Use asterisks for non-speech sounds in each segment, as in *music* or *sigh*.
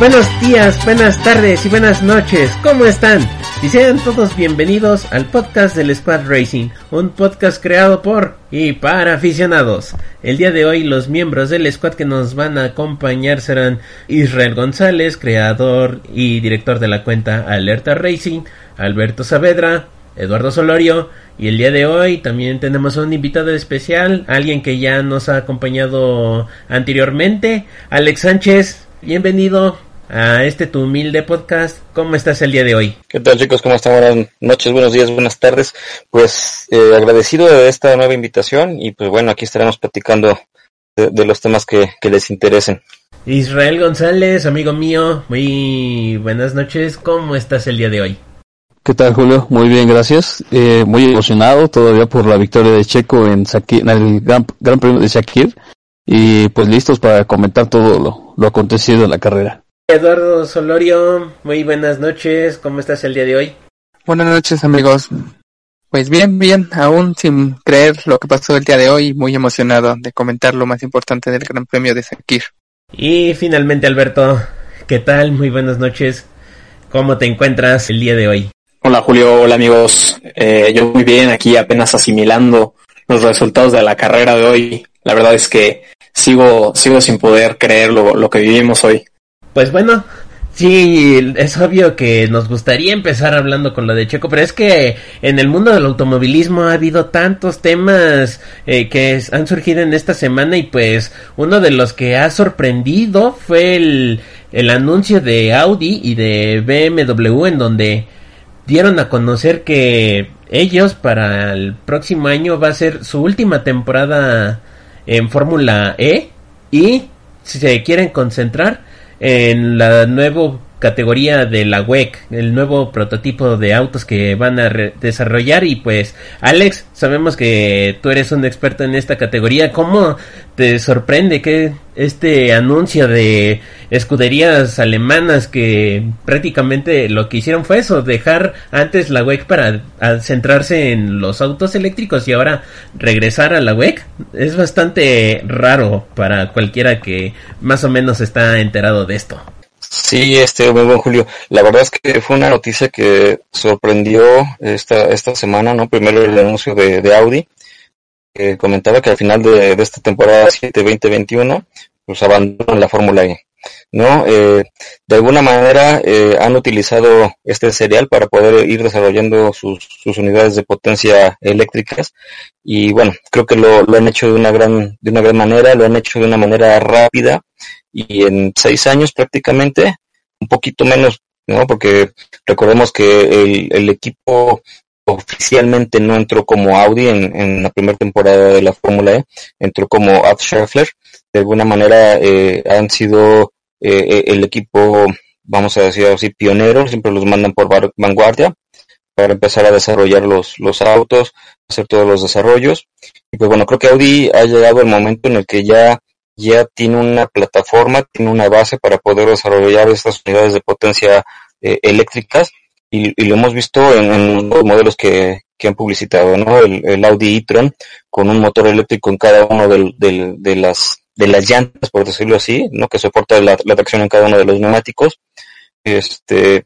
Buenos días, buenas tardes y buenas noches, ¿cómo están? Y sean todos bienvenidos al podcast del Squad Racing, un podcast creado por y para aficionados. El día de hoy los miembros del squad que nos van a acompañar serán Israel González, creador y director de la cuenta Alerta Racing, Alberto Saavedra, Eduardo Solorio y el día de hoy también tenemos un invitado especial, alguien que ya nos ha acompañado anteriormente, Alex Sánchez. Bienvenido a este tu humilde podcast. ¿Cómo estás el día de hoy? ¿Qué tal chicos? ¿Cómo están? Buenas noches, buenos días, buenas tardes. Pues eh, agradecido de esta nueva invitación y pues bueno, aquí estaremos platicando de, de los temas que, que, les interesen. Israel González, amigo mío, muy buenas noches. ¿Cómo estás el día de hoy? ¿Qué tal Julio? Muy bien, gracias. Eh, muy emocionado todavía por la victoria de Checo en, Sakir, en el Gran, Gran Premio de Shakir y pues listos para comentar todo lo, lo acontecido en la carrera. Eduardo Solorio, muy buenas noches, ¿cómo estás el día de hoy? Buenas noches amigos. Pues bien, bien, aún sin creer lo que pasó el día de hoy, muy emocionado de comentar lo más importante del Gran Premio de Sakir. Y finalmente Alberto, ¿qué tal? Muy buenas noches. ¿Cómo te encuentras el día de hoy? Hola Julio, hola amigos. Eh, yo muy bien, aquí apenas asimilando los resultados de la carrera de hoy. La verdad es que sigo, sigo sin poder creer lo, lo que vivimos hoy. Pues bueno, Sí, es obvio que nos gustaría empezar hablando con lo de Checo, pero es que en el mundo del automovilismo ha habido tantos temas eh, que han surgido en esta semana y pues uno de los que ha sorprendido fue el, el anuncio de Audi y de BMW en donde dieron a conocer que ellos para el próximo año va a ser su última temporada en Fórmula E y si se quieren concentrar en la nueva categoría de la WEC, el nuevo prototipo de autos que van a desarrollar y pues Alex, sabemos que tú eres un experto en esta categoría, ¿cómo te sorprende que este anuncio de escuderías alemanas que prácticamente lo que hicieron fue eso, dejar antes la WEC para centrarse en los autos eléctricos y ahora regresar a la WEC? Es bastante raro para cualquiera que más o menos está enterado de esto. Sí, este, muy buen Julio. La verdad es que fue una noticia que sorprendió esta, esta semana, ¿no? Primero el anuncio de, de Audi, que comentaba que al final de, de esta temporada 7-2021, pues abandonan la Fórmula E. ¿no? Eh, de alguna manera eh, han utilizado este serial para poder ir desarrollando sus, sus, unidades de potencia eléctricas y bueno, creo que lo, lo han hecho de una gran, de una gran manera, lo han hecho de una manera rápida y en seis años prácticamente, un poquito menos, ¿no? Porque recordemos que el, el equipo oficialmente no entró como Audi en, en la primera temporada de la Fórmula E, entró como Ad Scheffler. De alguna manera eh, han sido eh, el equipo, vamos a decir así, pionero, siempre los mandan por vanguardia para empezar a desarrollar los, los autos, hacer todos los desarrollos. Y pues bueno, creo que Audi ha llegado el momento en el que ya ya tiene una plataforma, tiene una base para poder desarrollar estas unidades de potencia eh, eléctricas y, lo hemos visto en, los modelos que, que, han publicitado, ¿no? El, Audi e-tron con un motor eléctrico en cada uno de las de las llantas, por decirlo así, ¿no? Que soporta la, la tracción en cada uno de los neumáticos. Este,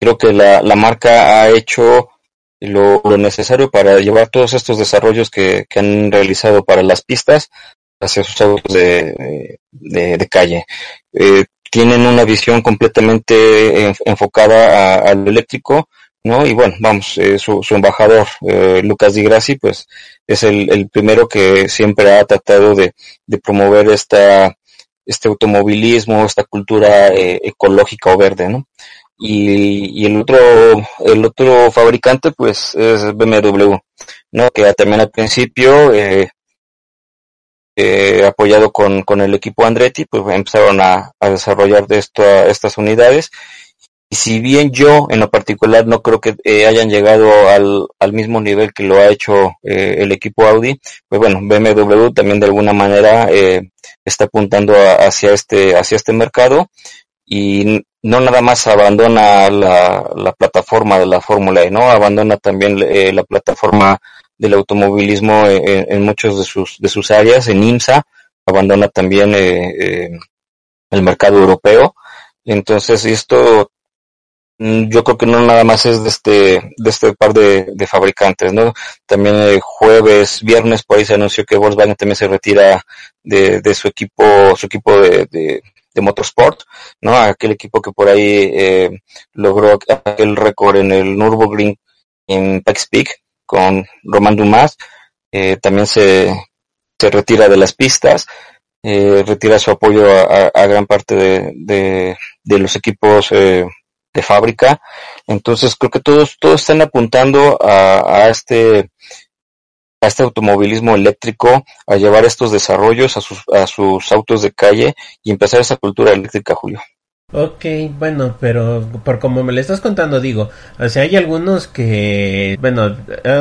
creo que la, la marca ha hecho lo, lo, necesario para llevar todos estos desarrollos que, que han realizado para las pistas hacia sus autos de, de, de calle. Eh, tienen una visión completamente enfocada a, a, lo eléctrico, ¿no? Y bueno, vamos, eh, su, su, embajador, eh, Lucas Di Grassi, pues es el, el, primero que siempre ha tratado de, de promover esta, este automovilismo, esta cultura eh, ecológica o verde, ¿no? Y, y, el otro, el otro fabricante, pues, es BMW, ¿no? Que también al principio, eh, eh, apoyado con, con el equipo Andretti, pues empezaron a, a desarrollar de esto, a estas unidades y si bien yo en lo particular no creo que eh, hayan llegado al, al, mismo nivel que lo ha hecho eh, el equipo Audi, pues bueno, BMW también de alguna manera eh, está apuntando a, hacia este hacia este mercado y no nada más abandona la, la plataforma de la Fórmula E, ¿no? Abandona también eh, la plataforma del automovilismo en, muchos de sus de sus áreas, en IMSA, abandona también el mercado europeo. Entonces, esto Mm, yo creo que no nada más es de este, de este par de, de fabricantes, ¿no? También eh, jueves, viernes, por ahí se anunció que Volkswagen también se retira de, de su equipo, su equipo de, de, de, motorsport, ¿no? Aquel equipo que por ahí eh, logró aquel récord en el Nürburgring en Pikes Peak con Roman Dumas, eh, también se, se retira de las pistas, eh, retira su apoyo a, a gran parte de, de, de los equipos eh, de fábrica. Entonces creo que todos, todos están apuntando a, a este a este automovilismo eléctrico, a llevar estos desarrollos a sus, a sus autos de calle y empezar esa cultura eléctrica, Julio. Ok, bueno, pero por como me lo estás contando, digo, o sea, hay algunos que, bueno,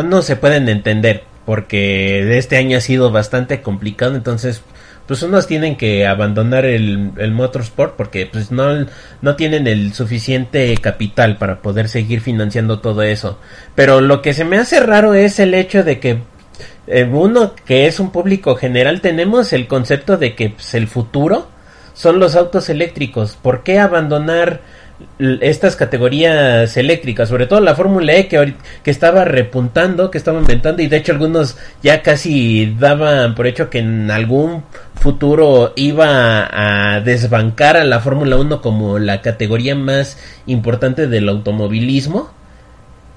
no se pueden entender porque este año ha sido bastante complicado, entonces pues unos tienen que abandonar el, el motorsport porque pues no, no tienen el suficiente capital para poder seguir financiando todo eso. Pero lo que se me hace raro es el hecho de que eh, uno que es un público general tenemos el concepto de que pues, el futuro son los autos eléctricos. ¿Por qué abandonar estas categorías eléctricas, sobre todo la Fórmula E que, que estaba repuntando, que estaba inventando y de hecho algunos ya casi daban por hecho que en algún futuro iba a desbancar a la Fórmula 1 como la categoría más importante del automovilismo.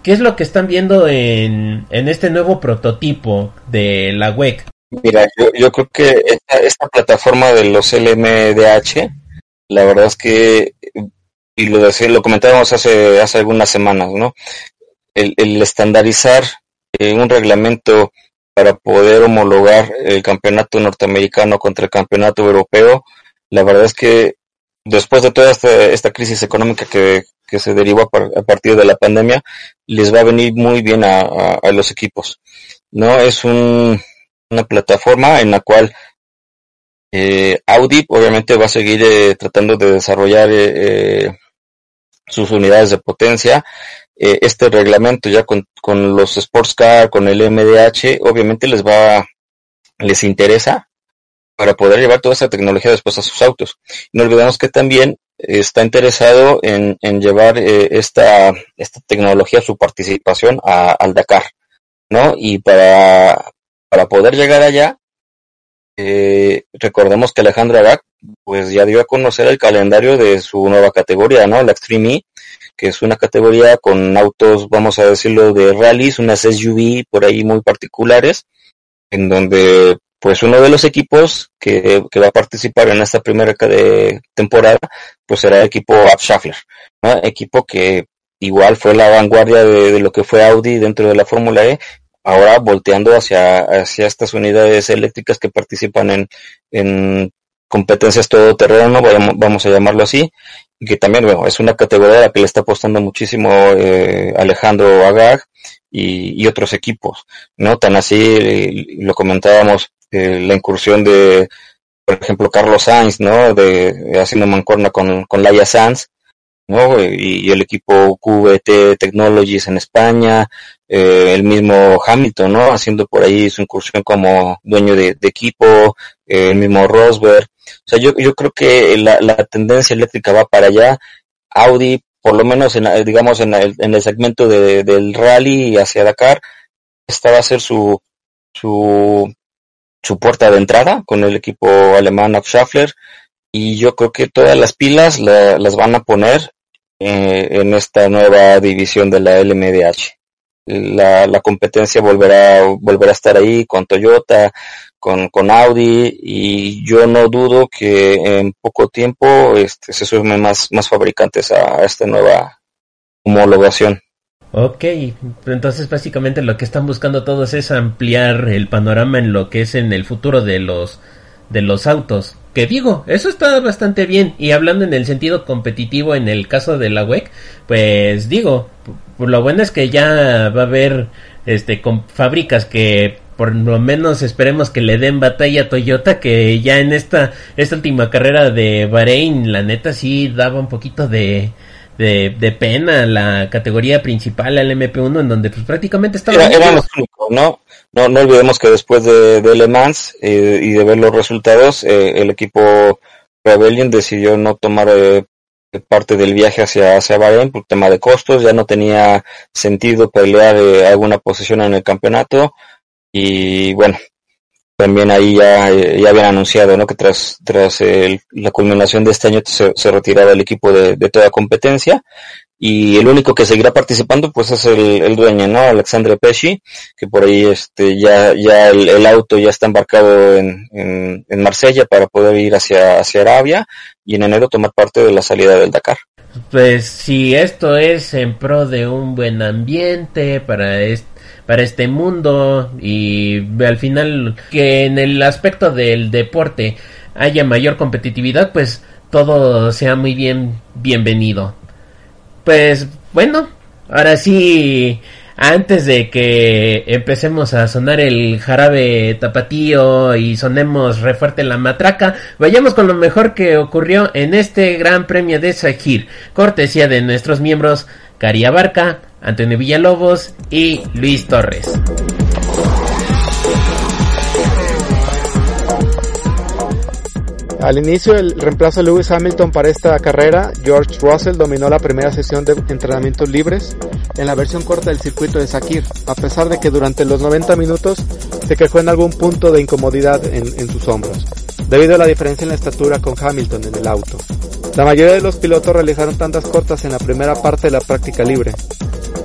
¿Qué es lo que están viendo en, en este nuevo prototipo de la WEC? Mira, yo, yo creo que esta, esta, plataforma de los LMDH, la verdad es que, y lo, decía, lo comentábamos hace, hace algunas semanas, ¿no? El, el estandarizar eh, un reglamento para poder homologar el campeonato norteamericano contra el campeonato europeo. La verdad es que después de toda esta, esta crisis económica que, se derivó a, partir de la pandemia, les va a venir muy bien a los equipos. No es un, una plataforma en la cual eh, Audi obviamente va a seguir eh, tratando de desarrollar eh, eh sus unidades de potencia este reglamento ya con, con los sports car, con el MDH, obviamente les va, les interesa para poder llevar toda esa tecnología después a sus autos. No olvidemos que también está interesado en, en llevar esta, esta tecnología, su participación al Dakar, ¿no? Y para, para poder llegar allá, eh, recordemos que Alejandro Agag, pues ya dio a conocer el calendario de su nueva categoría, ¿no? La Extreme E, que es una categoría con autos, vamos a decirlo, de rallies, unas SUV por ahí muy particulares, en donde pues uno de los equipos que, va a participar en esta primera temporada, pues será el equipo Abschaffler, ¿no? equipo que igual fue la vanguardia de, lo que fue Audi dentro de la Fórmula E, ahora volteando hacia, hacia estas unidades eléctricas que participan en, en competencias todoterreno, vamos a llamarlo así, y que también, bueno, es una categoría a la que le está apostando muchísimo eh, Alejandro Agag y, y, otros equipos, ¿no? Tan así, lo comentábamos, eh, la incursión de, por ejemplo, Carlos Sainz, ¿no? De, haciendo mancorna con, con Laia Sanz, ¿no? Y, el equipo QVT Technologies en España, eh, el mismo Hamilton, ¿no? Haciendo por ahí su incursión como dueño de, de equipo, eh, el mismo Rosberg, o sea, yo, yo creo que la, la tendencia eléctrica va para allá. Audi, por lo menos en, digamos en el, en el segmento de, del rally hacia Dakar, esta va a ser su, su, su puerta de entrada con el equipo alemán Schaffler y yo creo que todas las pilas la, las van a poner eh, en esta nueva división de la LMDH. La, la competencia volverá, volverá a estar ahí con Toyota, con, con Audi y yo no dudo que en poco tiempo este, se sumen más, más fabricantes a esta nueva homologación. Ok, entonces básicamente lo que están buscando todos es ampliar el panorama en lo que es en el futuro de los de los autos. Que digo, eso está bastante bien. Y hablando en el sentido competitivo en el caso de la WEC, pues digo, lo bueno es que ya va a haber este con fábricas que por lo menos esperemos que le den batalla a Toyota que ya en esta esta última carrera de Bahrein la neta sí daba un poquito de de, de pena la categoría principal al MP1 en donde pues prácticamente estaba Era, eran los únicos, ¿no? ¿No? No olvidemos que después de, Le Mans eh, y de ver los resultados, eh, el equipo Rebellion decidió no tomar eh, parte del viaje hacia, hacia Bahrein por tema de costos, ya no tenía sentido pelear alguna posición en el campeonato y bueno, también ahí ya, ya habían anunciado ¿no? que tras, tras el- la culminación de este año se, se retiraba el equipo de toda competencia y el único que seguirá participando pues es el, el dueño, ¿no? Alexandre Pesci, que por ahí este ya, ya el, auto ya está embarcado en, en, en Marsella para poder ir hacia, hacia Arabia y en enero tomar parte de la salida del Dakar. Pues si esto es en pro de un buen ambiente para este, para este mundo y al final que en el aspecto del deporte haya mayor competitividad, pues todo sea muy bien bienvenido. Pues bueno, ahora sí, antes de que empecemos a sonar el jarabe tapatío y sonemos re fuerte la matraca, vayamos con lo mejor que ocurrió en este gran premio de Sakir, cortesía de nuestros miembros Cari Abarca, Antonio Villalobos y Luis Torres. Al inicio, el reemplazo de Lewis Hamilton para esta carrera, George Russell dominó la primera sesión de entrenamientos libres en la versión corta del circuito de Sakir, a pesar de que durante los 90 minutos se quejó en algún punto de incomodidad en, en sus hombros, debido a la diferencia en la estatura con Hamilton en el auto. La mayoría de los pilotos realizaron tandas cortas en la primera parte de la práctica libre.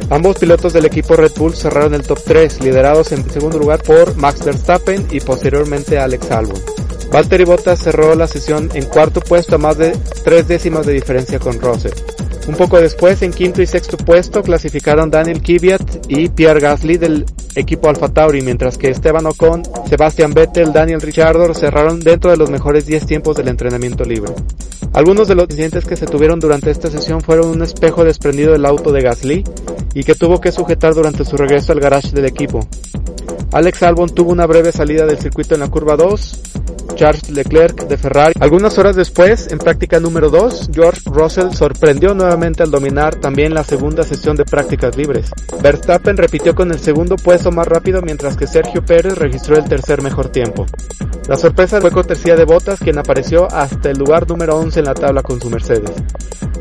Ambos pilotos del equipo Red Bull cerraron el top 3, liderados en segundo lugar por Max Verstappen y posteriormente Alex Albon. Valtteri Bottas cerró la sesión en cuarto puesto a más de tres décimas de diferencia con Russell. Un poco después, en quinto y sexto puesto, clasificaron Daniel Kvyat y Pierre Gasly del equipo Alfa Tauri, mientras que Esteban Ocon, Sebastian Vettel, Daniel Ricciardo cerraron dentro de los mejores 10 tiempos del entrenamiento libre. Algunos de los incidentes que se tuvieron durante esta sesión fueron un espejo desprendido del auto de Gasly y que tuvo que sujetar durante su regreso al garage del equipo. Alex Albon tuvo una breve salida del circuito en la curva 2, Charles Leclerc de Ferrari. Algunas horas después, en práctica número 2, George Russell sorprendió nuevamente al dominar también la segunda sesión de prácticas libres. Verstappen repitió con el segundo puesto más rápido mientras que Sergio Pérez registró el tercer mejor tiempo. La sorpresa fue cortesía de Bottas quien apareció hasta el lugar número 11 en la tabla con su Mercedes,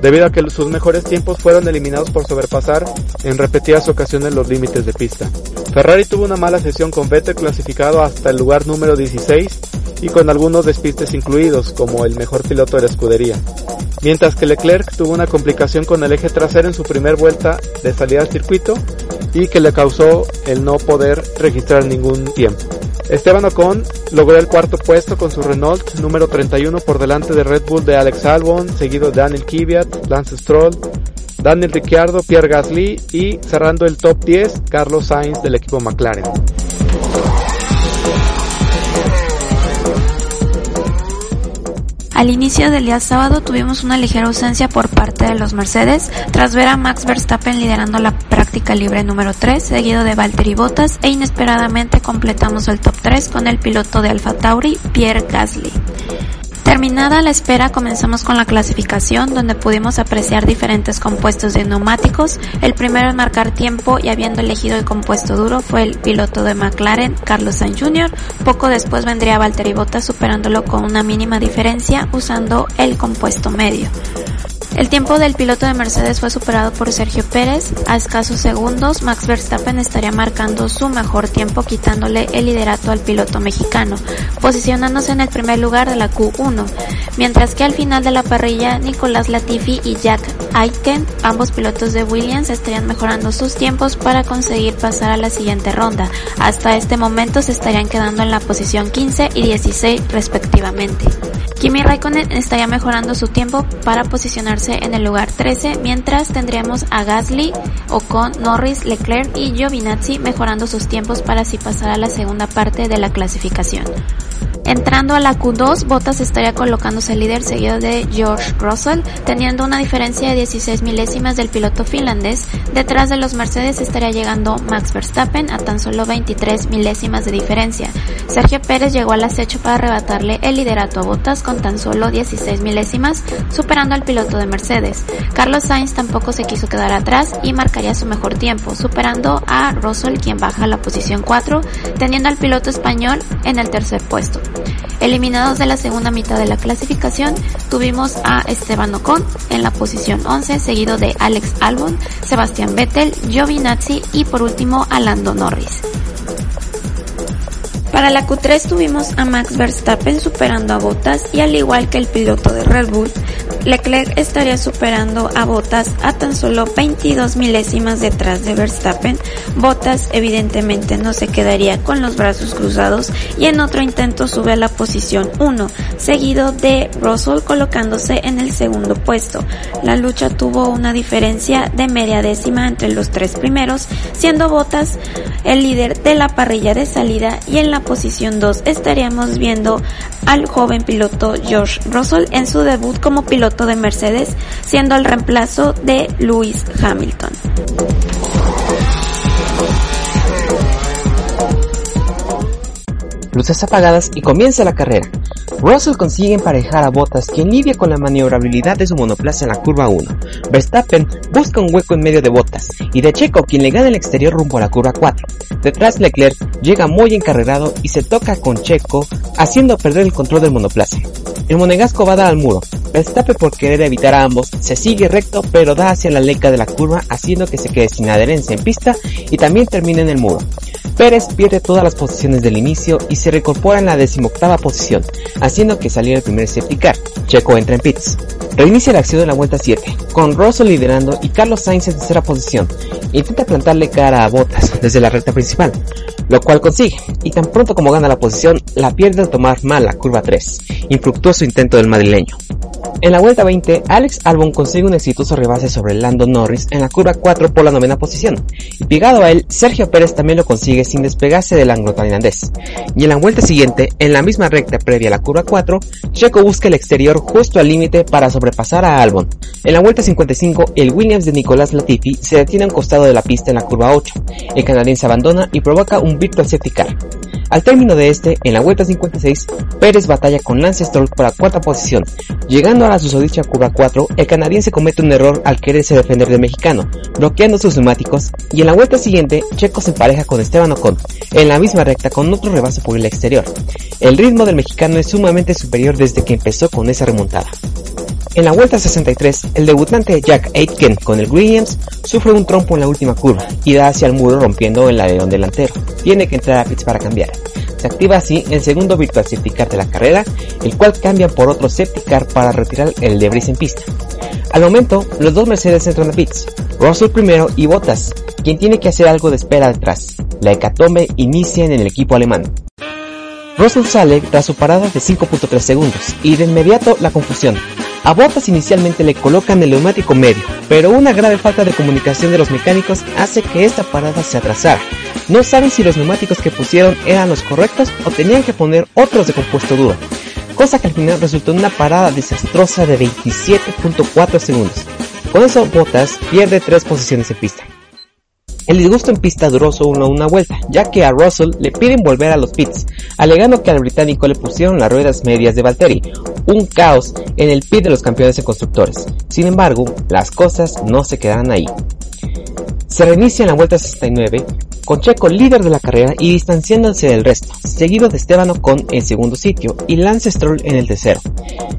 debido a que sus mejores tiempos fueron eliminados por sobrepasar en repetidas ocasiones los límites de pista. Ferrari tuvo una mala sesión con Vettel clasificado hasta el lugar número 16 y con algunos despistes incluidos como el mejor piloto de la escudería. Mientras que Leclerc tuvo una complicación con el eje trasero en su primer vuelta de salida al circuito y que le causó el no poder registrar ningún tiempo. Esteban Ocon logró el cuarto puesto con su Renault número 31 por delante de Red Bull de Alex Albon, seguido de Daniel Kvyat, Lance Stroll, Daniel Ricciardo, Pierre Gasly y cerrando el top 10 Carlos Sainz del equipo McLaren. Al inicio del día sábado tuvimos una ligera ausencia por parte de los Mercedes, tras ver a Max Verstappen liderando la práctica libre número 3, seguido de Valtteri Bottas, e inesperadamente completamos el top 3 con el piloto de Alfa Tauri, Pierre Gasly. Terminada la espera, comenzamos con la clasificación, donde pudimos apreciar diferentes compuestos de neumáticos. El primero en marcar tiempo y habiendo elegido el compuesto duro fue el piloto de McLaren, Carlos Sainz Jr. Poco después vendría Valtteri Bottas superándolo con una mínima diferencia usando el compuesto medio. El tiempo del piloto de Mercedes fue superado por Sergio Pérez. A escasos segundos, Max Verstappen estaría marcando su mejor tiempo quitándole el liderato al piloto mexicano, posicionándose en el primer lugar de la Q1, mientras que al final de la parrilla Nicolás Latifi y Jack Aitken, ambos pilotos de Williams, estarían mejorando sus tiempos para conseguir pasar a la siguiente ronda. Hasta este momento se estarían quedando en la posición 15 y 16 respectivamente. Kimi Raikkonen estaría mejorando su tiempo para posicionarse en el lugar 13, mientras tendríamos a Gasly, Ocon, Norris, Leclerc y Giovinazzi mejorando sus tiempos para así pasar a la segunda parte de la clasificación. Entrando a la Q2, Bottas estaría colocándose líder seguido de George Russell, teniendo una diferencia de 16 milésimas del piloto finlandés. Detrás de los Mercedes estaría llegando Max Verstappen a tan solo 23 milésimas de diferencia. Sergio Pérez llegó al acecho para arrebatarle el liderato a Bottas con tan solo 16 milésimas, superando al piloto de Mercedes. Carlos Sainz tampoco se quiso quedar atrás y marcaría su mejor tiempo, superando a Russell quien baja a la posición 4, teniendo al piloto español en el tercer puesto. Eliminados de la segunda mitad de la clasificación, tuvimos a Esteban Ocon en la posición 11, seguido de Alex Albon, Sebastián Vettel, Giovinazzi y por último a Lando Norris. Para la Q3 tuvimos a Max Verstappen superando a Bottas y al igual que el piloto de Red Bull, Leclerc estaría superando a Bottas a tan solo 22 milésimas detrás de Verstappen. Bottas evidentemente no se quedaría con los brazos cruzados y en otro intento sube a la posición 1, seguido de Russell colocándose en el segundo puesto. La lucha tuvo una diferencia de media décima entre los tres primeros, siendo Bottas el líder de la parrilla de salida y en la posición 2 estaríamos viendo al joven piloto George Russell en su debut como piloto de Mercedes, siendo el reemplazo de Lewis Hamilton. Luces apagadas y comienza la carrera. Russell consigue emparejar a Bottas quien lidia con la maniobrabilidad de su monoplaza en la curva 1. Verstappen busca un hueco en medio de Bottas y de Checo quien le gana el exterior rumbo a la curva 4. Detrás Leclerc llega muy encarrerado y se toca con Checo haciendo perder el control del monoplaza. El monegasco va a dar al muro. Verstappen por querer evitar a ambos se sigue recto pero da hacia la leca de la curva haciendo que se quede sin adherencia en pista y también termina en el muro. Pérez pierde todas las posiciones del inicio y se reincorpora en la decimoctava posición, haciendo que saliera el primer safety car. Checo entra en pits. Reinicia la acción de la vuelta 7, con Russell liderando y Carlos Sainz en tercera posición. Intenta plantarle cara a Bottas desde la recta principal, lo cual consigue, y tan pronto como gana la posición, la pierde al tomar mal la curva 3. Infructuoso intento del madrileño. En la vuelta 20, Alex Albon consigue un exitoso rebase sobre Lando Norris en la curva 4 por la novena posición, y pegado a él, Sergio Pérez también lo consigue sin despegarse del anglo tailandés. Y en la vuelta siguiente, en la misma recta previa a la curva 4, Checo busca el exterior justo al límite para sobrepasar a Albon. En la vuelta 55, el Williams de Nicolás Latifi se detiene a costado de la pista en la curva 8. El canadiense abandona y provoca un virtual safety. Al término de este, en la vuelta 56, Pérez batalla con Lance Stroll por la cuarta posición. Llegando a la susodicha curva 4, el canadiense comete un error al quererse defender del mexicano, bloqueando sus neumáticos, y en la vuelta siguiente, Checo se empareja con Esteban Ocon, en la misma recta con otro rebase por el exterior. El ritmo del mexicano es sumamente superior desde que empezó con esa remontada. En la vuelta 63, el debutante Jack Aitken con el Williams sufre un trompo en la última curva y da hacia el muro rompiendo el alerón delantero. Tiene que entrar a pits para cambiar. Se activa así el segundo virtual safety car de la carrera, el cual cambia por otro safety car para retirar el debris en pista. Al momento, los dos Mercedes entran a pits, Russell primero y Bottas, quien tiene que hacer algo de espera detrás. La hecatombe inicia en el equipo alemán. Russell sale tras su parada de 5.3 segundos y de inmediato la confusión. A Bottas inicialmente le colocan el neumático medio, pero una grave falta de comunicación de los mecánicos hace que esta parada se atrasara. No saben si los neumáticos que pusieron eran los correctos o tenían que poner otros de compuesto duro, cosa que al final resultó en una parada desastrosa de 27.4 segundos. Con eso Bottas pierde 3 posiciones en pista. El disgusto en pista duró solo una vuelta, ya que a Russell le piden volver a los pits, alegando que al británico le pusieron las ruedas medias de Valtteri, un caos en el pit de los campeones en constructores. Sin embargo, las cosas no se quedarán ahí. Se reinicia en la vuelta 69 con Checo líder de la carrera y distanciándose del resto, seguido de Esteban Ocon en segundo sitio y Lance Stroll en el tercero.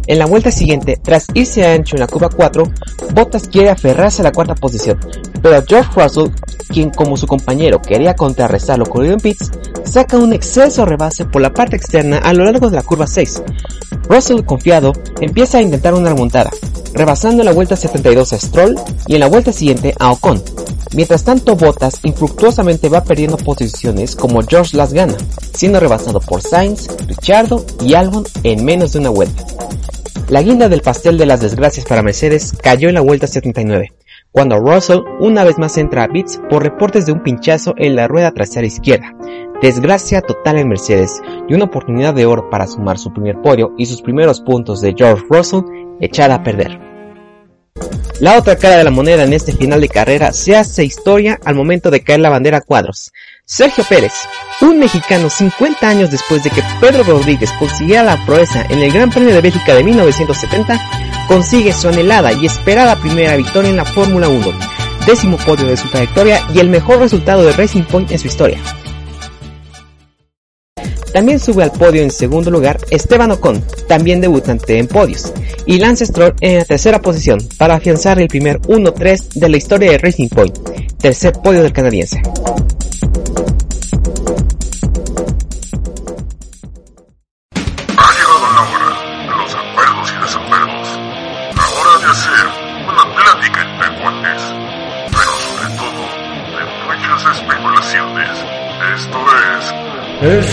En la vuelta siguiente, tras irse ancho en la curva 4, Bottas quiere aferrarse a la cuarta posición, pero George Russell, quien como su compañero quería contrarrestar lo ocurrido en pits, saca un exceso rebase por la parte externa a lo largo de la curva 6. Russell, confiado, empieza a intentar una remontada, rebasando en la vuelta 72 a Stroll y en la vuelta siguiente a Ocon. Mientras tanto, Bottas infructuosamente va perdiendo posiciones como George las gana, siendo rebasado por Sainz, Richardo y Albon en menos de una vuelta. La guinda del pastel de las desgracias para Mercedes cayó en la vuelta 79, cuando Russell una vez más entra a pits por reportes de un pinchazo en la rueda trasera izquierda. Desgracia total en Mercedes y una oportunidad de oro para sumar su primer podio y sus primeros puntos de George Russell echada a perder. La otra cara de la moneda en este final de carrera se hace historia al momento de caer la bandera a cuadros. Sergio Pérez, un mexicano 50 años después de que Pedro Rodríguez consiguiera la proeza en el Gran Premio de Bélgica de 1970, consigue su anhelada y esperada primera victoria en la Fórmula 1, décimo podio de su trayectoria y el mejor resultado de Racing Point en su historia. También sube al podio en segundo lugar Esteban Ocon, también debutante en podios, y Lance Stroll en la tercera posición para afianzar el primer 1-3 de la historia de Racing Point, tercer podio del canadiense. Es...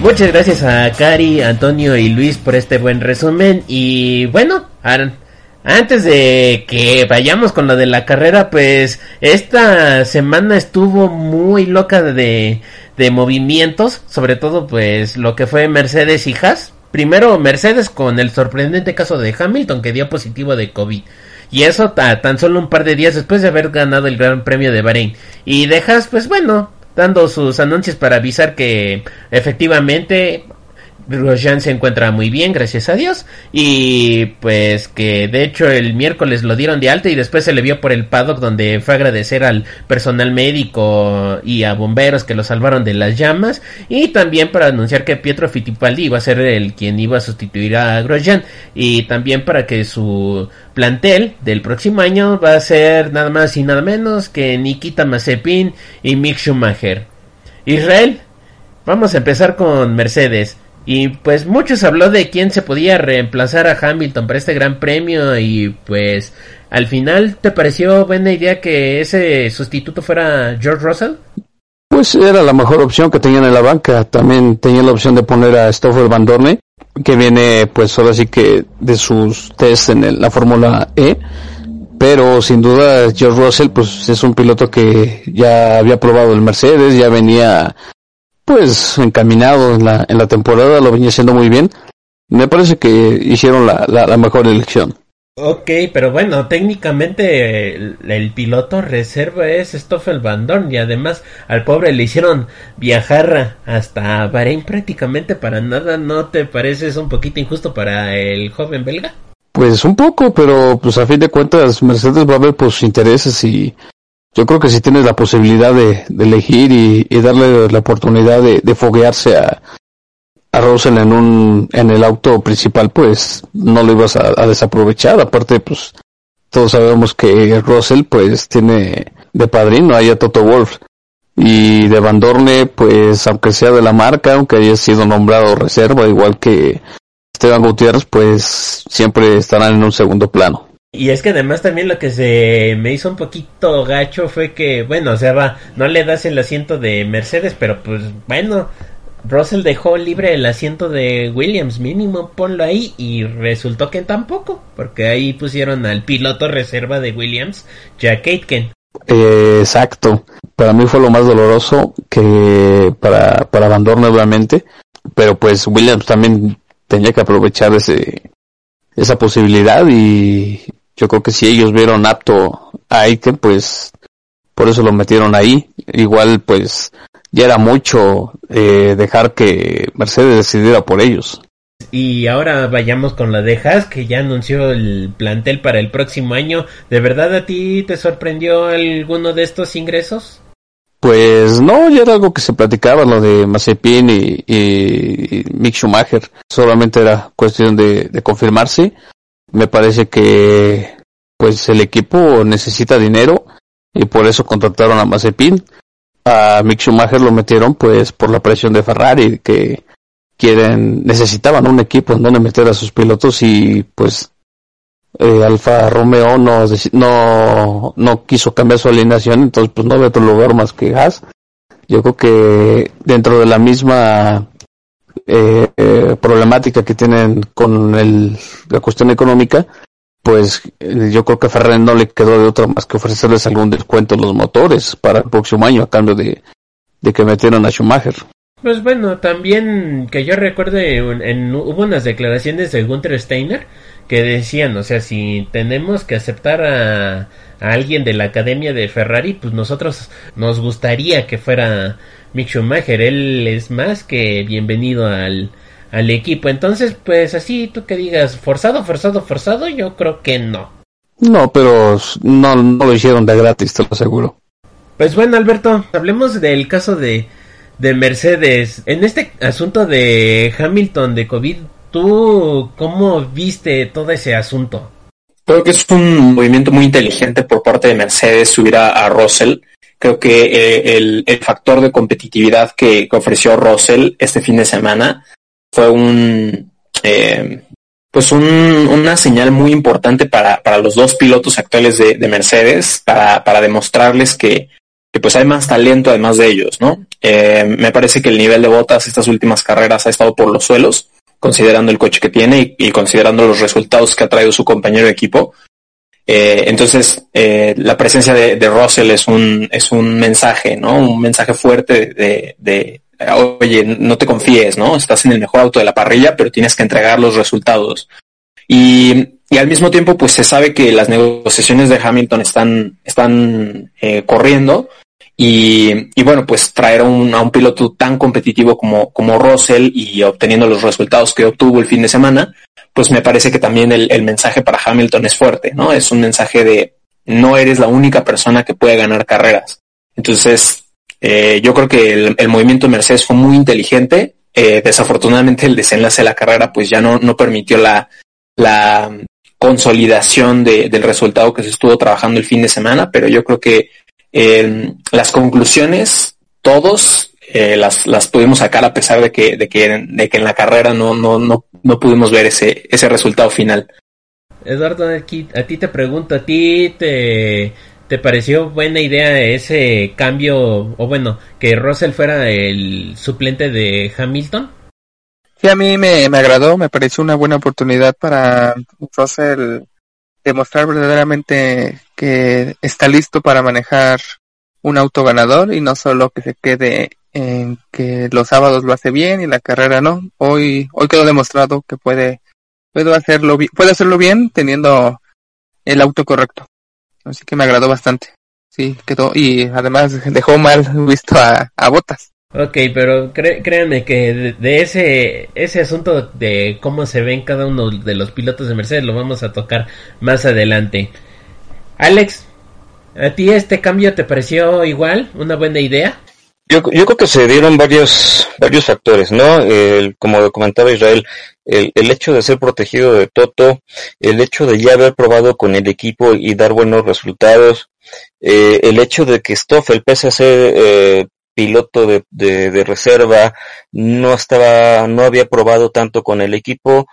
Muchas gracias a Cari, Antonio y Luis por este buen resumen. Y bueno, antes de que vayamos con lo de la carrera, pues esta semana estuvo muy loca de, de movimientos, sobre todo pues lo que fue Mercedes y Haas. Primero Mercedes con el sorprendente caso de Hamilton que dio positivo de COVID. Y eso ta- tan solo un par de días después de haber ganado el Gran Premio de Bahrein. Y de Haas, pues bueno, dando sus anuncios para avisar que efectivamente Grosjean se encuentra muy bien, gracias a Dios. Y pues que de hecho el miércoles lo dieron de alta y después se le vio por el paddock donde fue a agradecer al personal médico y a bomberos que lo salvaron de las llamas. Y también para anunciar que Pietro Fittipaldi iba a ser el quien iba a sustituir a Grosjean. Y también para que su plantel del próximo año va a ser nada más y nada menos que Nikita Mazepin y Mick Schumacher. Israel, Vamos a empezar con Mercedes. Y pues muchos habló de quién se podía reemplazar a Hamilton para este gran premio y pues al final te pareció buena idea que ese sustituto fuera George Russell? Pues era la mejor opción que tenían en la banca. También tenían la opción de poner a Stoffel Van Dorne, que viene pues ahora sí que de sus test en la Fórmula E. Pero sin duda George Russell pues es un piloto que ya había probado el Mercedes, ya venía pues encaminado en la, en la temporada, lo venía haciendo muy bien. Me parece que hicieron la, la, la mejor elección. Ok, pero bueno, técnicamente el, el piloto reserva es Stoffel Van Dorn y además al pobre le hicieron viajar hasta Bahrein prácticamente para nada. ¿No te parece es un poquito injusto para el joven belga? Pues un poco, pero pues a fin de cuentas Mercedes va a ver por sus intereses y yo creo que si tienes la posibilidad de, elegir y, darle la oportunidad de, foguearse a, a en un en el auto principal, pues no lo ibas a, a desaprovechar. Aparte, pues todos sabemos que Russell pues tiene de padrino ahí a Toto Wolf y de Van Dorne, pues aunque sea de la marca, aunque haya sido nombrado reserva, igual que Esteban Gutiérrez, pues siempre estarán en un segundo plano. Y es que además también lo que se me hizo un poquito gacho fue que, bueno, o sea, va, no le das el asiento de Mercedes, pero pues bueno, Russell dejó libre el asiento de Williams, mínimo ponlo ahí, y resultó que tampoco, porque ahí pusieron al piloto reserva de Williams, Jack Aitken. Exacto. Para mí fue lo más doloroso que para, para Van Dorn, obviamente. Pero pues Williams también tenía que aprovechar ese, esa posibilidad y yo creo que si ellos vieron apto a Aiken, pues por eso lo metieron ahí. Igual pues ya era mucho eh, dejar que Mercedes decidiera por ellos. y ahora vayamos con la de Haas, que ya anunció el plantel para el próximo año. ¿De verdad a ti te sorprendió alguno de estos ingresos? Pues no, ya era algo que se platicaba, lo de Mazepin y, y Mick Schumacher. Solamente era cuestión de, de confirmarse. Me parece que pues el equipo necesita dinero y por eso contrataron a Mazepin. A Mick Schumacher lo metieron pues por la presión de Ferrari que quieren necesitaban un equipo en donde meter a sus pilotos y pues eh, Alfa Romeo no, no, no quiso cambiar su alineación, entonces pues no ve otro lugar más que Haas. Yo creo que dentro de la misma eh, eh, problemática que tienen con el, la cuestión económica, pues eh, yo creo que a Ferrari no le quedó de otra más que ofrecerles algún descuento en los motores para el próximo año a cambio de, que metieran a Schumacher. Pues bueno, también que yo recuerde, en, hubo unas declaraciones de Gunther Steiner que decían, o sea, si tenemos que aceptar a, alguien de la academia de Ferrari, pues nosotros nos gustaría que fuera Mick Schumacher, él es más que bienvenido al, al equipo. Entonces, pues así tú que digas, forzado, forzado, forzado, yo creo que no. No, pero no, no lo hicieron de gratis, te lo aseguro. Pues bueno, Alberto, hablemos del caso de de Mercedes. En este asunto de Hamilton de COVID, ¿tú cómo viste todo ese asunto? Creo que es un movimiento muy inteligente por parte de Mercedes subir a, Russell. Creo que eh, el, factor de competitividad que, ofreció Russell este fin de semana fue un eh, pues una señal muy importante para, los dos pilotos actuales de, Mercedes para, demostrarles que, que pues hay más talento además de ellos, ¿no? Eh, me parece que el nivel de botas estas últimas carreras ha estado por los suelos, considerando el coche que tiene y, considerando los resultados que ha traído su compañero de equipo. Eh, entonces, eh, la presencia de, Russell es un, es un mensaje, ¿no? Un mensaje fuerte de, de, oye, no te confíes, ¿no? Estás en el mejor auto de la parrilla, pero tienes que entregar los resultados. Y, y al mismo tiempo, pues se sabe que las negociaciones de Hamilton están, están corriendo y, bueno, pues traer a un, piloto tan competitivo como, como Russell y obteniendo los resultados que obtuvo el fin de semana, pues me parece que también el, mensaje para Hamilton es fuerte, ¿no? Es un mensaje de no eres la única persona que puede ganar carreras. Entonces, eh, yo creo que el, movimiento de Mercedes fue muy inteligente. Eh, desafortunadamente el desenlace de la carrera pues ya no, no permitió la, la consolidación del resultado que se estuvo trabajando el fin de semana, pero yo creo que eh, las conclusiones, todos eh, las, las pudimos sacar a pesar de que, de que, de que en la carrera no, no, no, no pudimos ver ese, ese resultado final. Eduardo, aquí, a ti te pregunto, ¿a ti te, te pareció buena idea ese cambio, o bueno, que Russell fuera el suplente de Hamilton? Sí, a mí me, me agradó, me pareció una buena oportunidad para Russell demostrar verdaderamente que está listo para manejar un auto ganador y no solo que se quede en que los sábados lo hace bien y la carrera no. Hoy, hoy quedó demostrado que puede, puede hacerlo, puede hacerlo bien teniendo el auto correcto. Así que me agradó bastante. Sí, quedó, y además dejó mal visto a, a Botas. Ok, pero créanme que de, ese, ese asunto de cómo se ven cada uno de los pilotos de Mercedes lo vamos a tocar más adelante. Alex, ¿a ti este cambio te pareció igual? ¿Una buena idea? Yo, yo creo que se dieron varios, varios factores, ¿no? El, como comentaba Israel, el, el, hecho de ser protegido de Toto, el hecho de ya haber probado con el equipo y dar buenos resultados, eh, el hecho de que Stoffel, pese a ser eh, piloto de, de, reserva, no estaba, no había probado tanto con el equipo.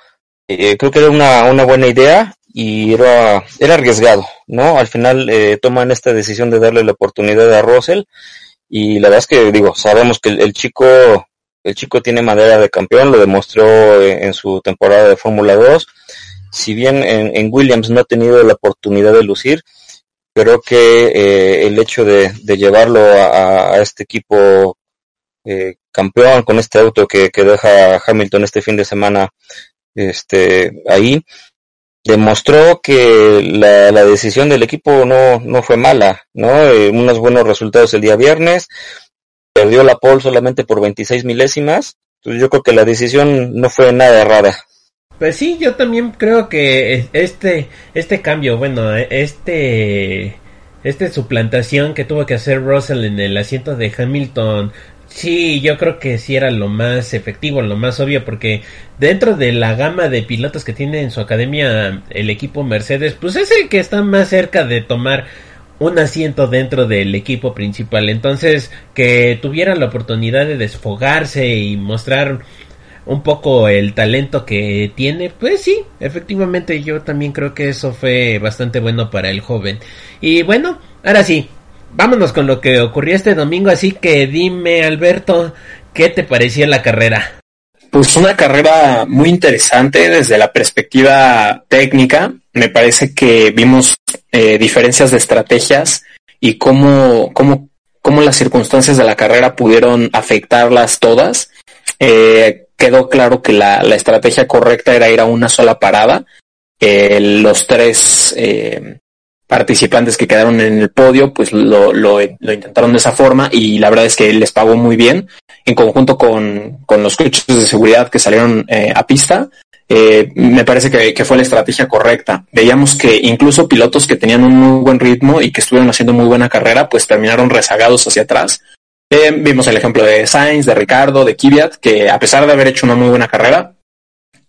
Eh, creo que era una, una buena idea y era, era arriesgado, ¿no? Al final eh, toman esta decisión de darle la oportunidad a Russell y la verdad es que digo, sabemos que el, chico, el chico tiene madera de campeón, lo demostró en, su temporada de Fórmula 2. Si bien en, en Williams no ha tenido la oportunidad de lucir, creo que eh, el hecho de, llevarlo a, este equipo eh, campeón con este auto que, deja Hamilton este fin de semana este ahí demostró que la, decisión del equipo no, no fue mala, ¿no? Eh, unos buenos resultados el día viernes, perdió la pole solamente por 26 milésimas, pues yo creo que la decisión no fue nada errada. Pues sí, yo también creo que este este cambio, bueno, este este suplantación que tuvo que hacer Russell en el asiento de Hamilton Sí, yo creo que sí era lo más efectivo, lo más obvio, porque dentro de la gama de pilotos que tiene en su academia el equipo Mercedes, pues es el que está más cerca de tomar un asiento dentro del equipo principal. Entonces, que tuviera la oportunidad de desfogarse y mostrar un poco el talento que tiene, pues sí, efectivamente yo también creo que eso fue bastante bueno para el joven. Y bueno, ahora sí, vámonos con lo que ocurrió este domingo, así que dime Alberto, ¿qué te pareció la carrera? Pues una carrera muy interesante desde la perspectiva técnica. Me parece que vimos eh, diferencias de estrategias y cómo, cómo, cómo las circunstancias de la carrera pudieron afectarlas todas. Eh, quedó claro que la, la, estrategia correcta era ir a una sola parada. Los tres eh, participantes que quedaron en el podio, pues lo, lo, intentaron de esa forma y la verdad es que les pagó muy bien en conjunto con, con los coches de seguridad que salieron eh, a pista. Eh, me parece que, que, fue la estrategia correcta. Veíamos que incluso pilotos que tenían un muy buen ritmo y que estuvieron haciendo muy buena carrera, pues terminaron rezagados hacia atrás. Eh, vimos el ejemplo de Sainz, de Ricardo, de Kvyat, que a pesar de haber hecho una muy buena carrera,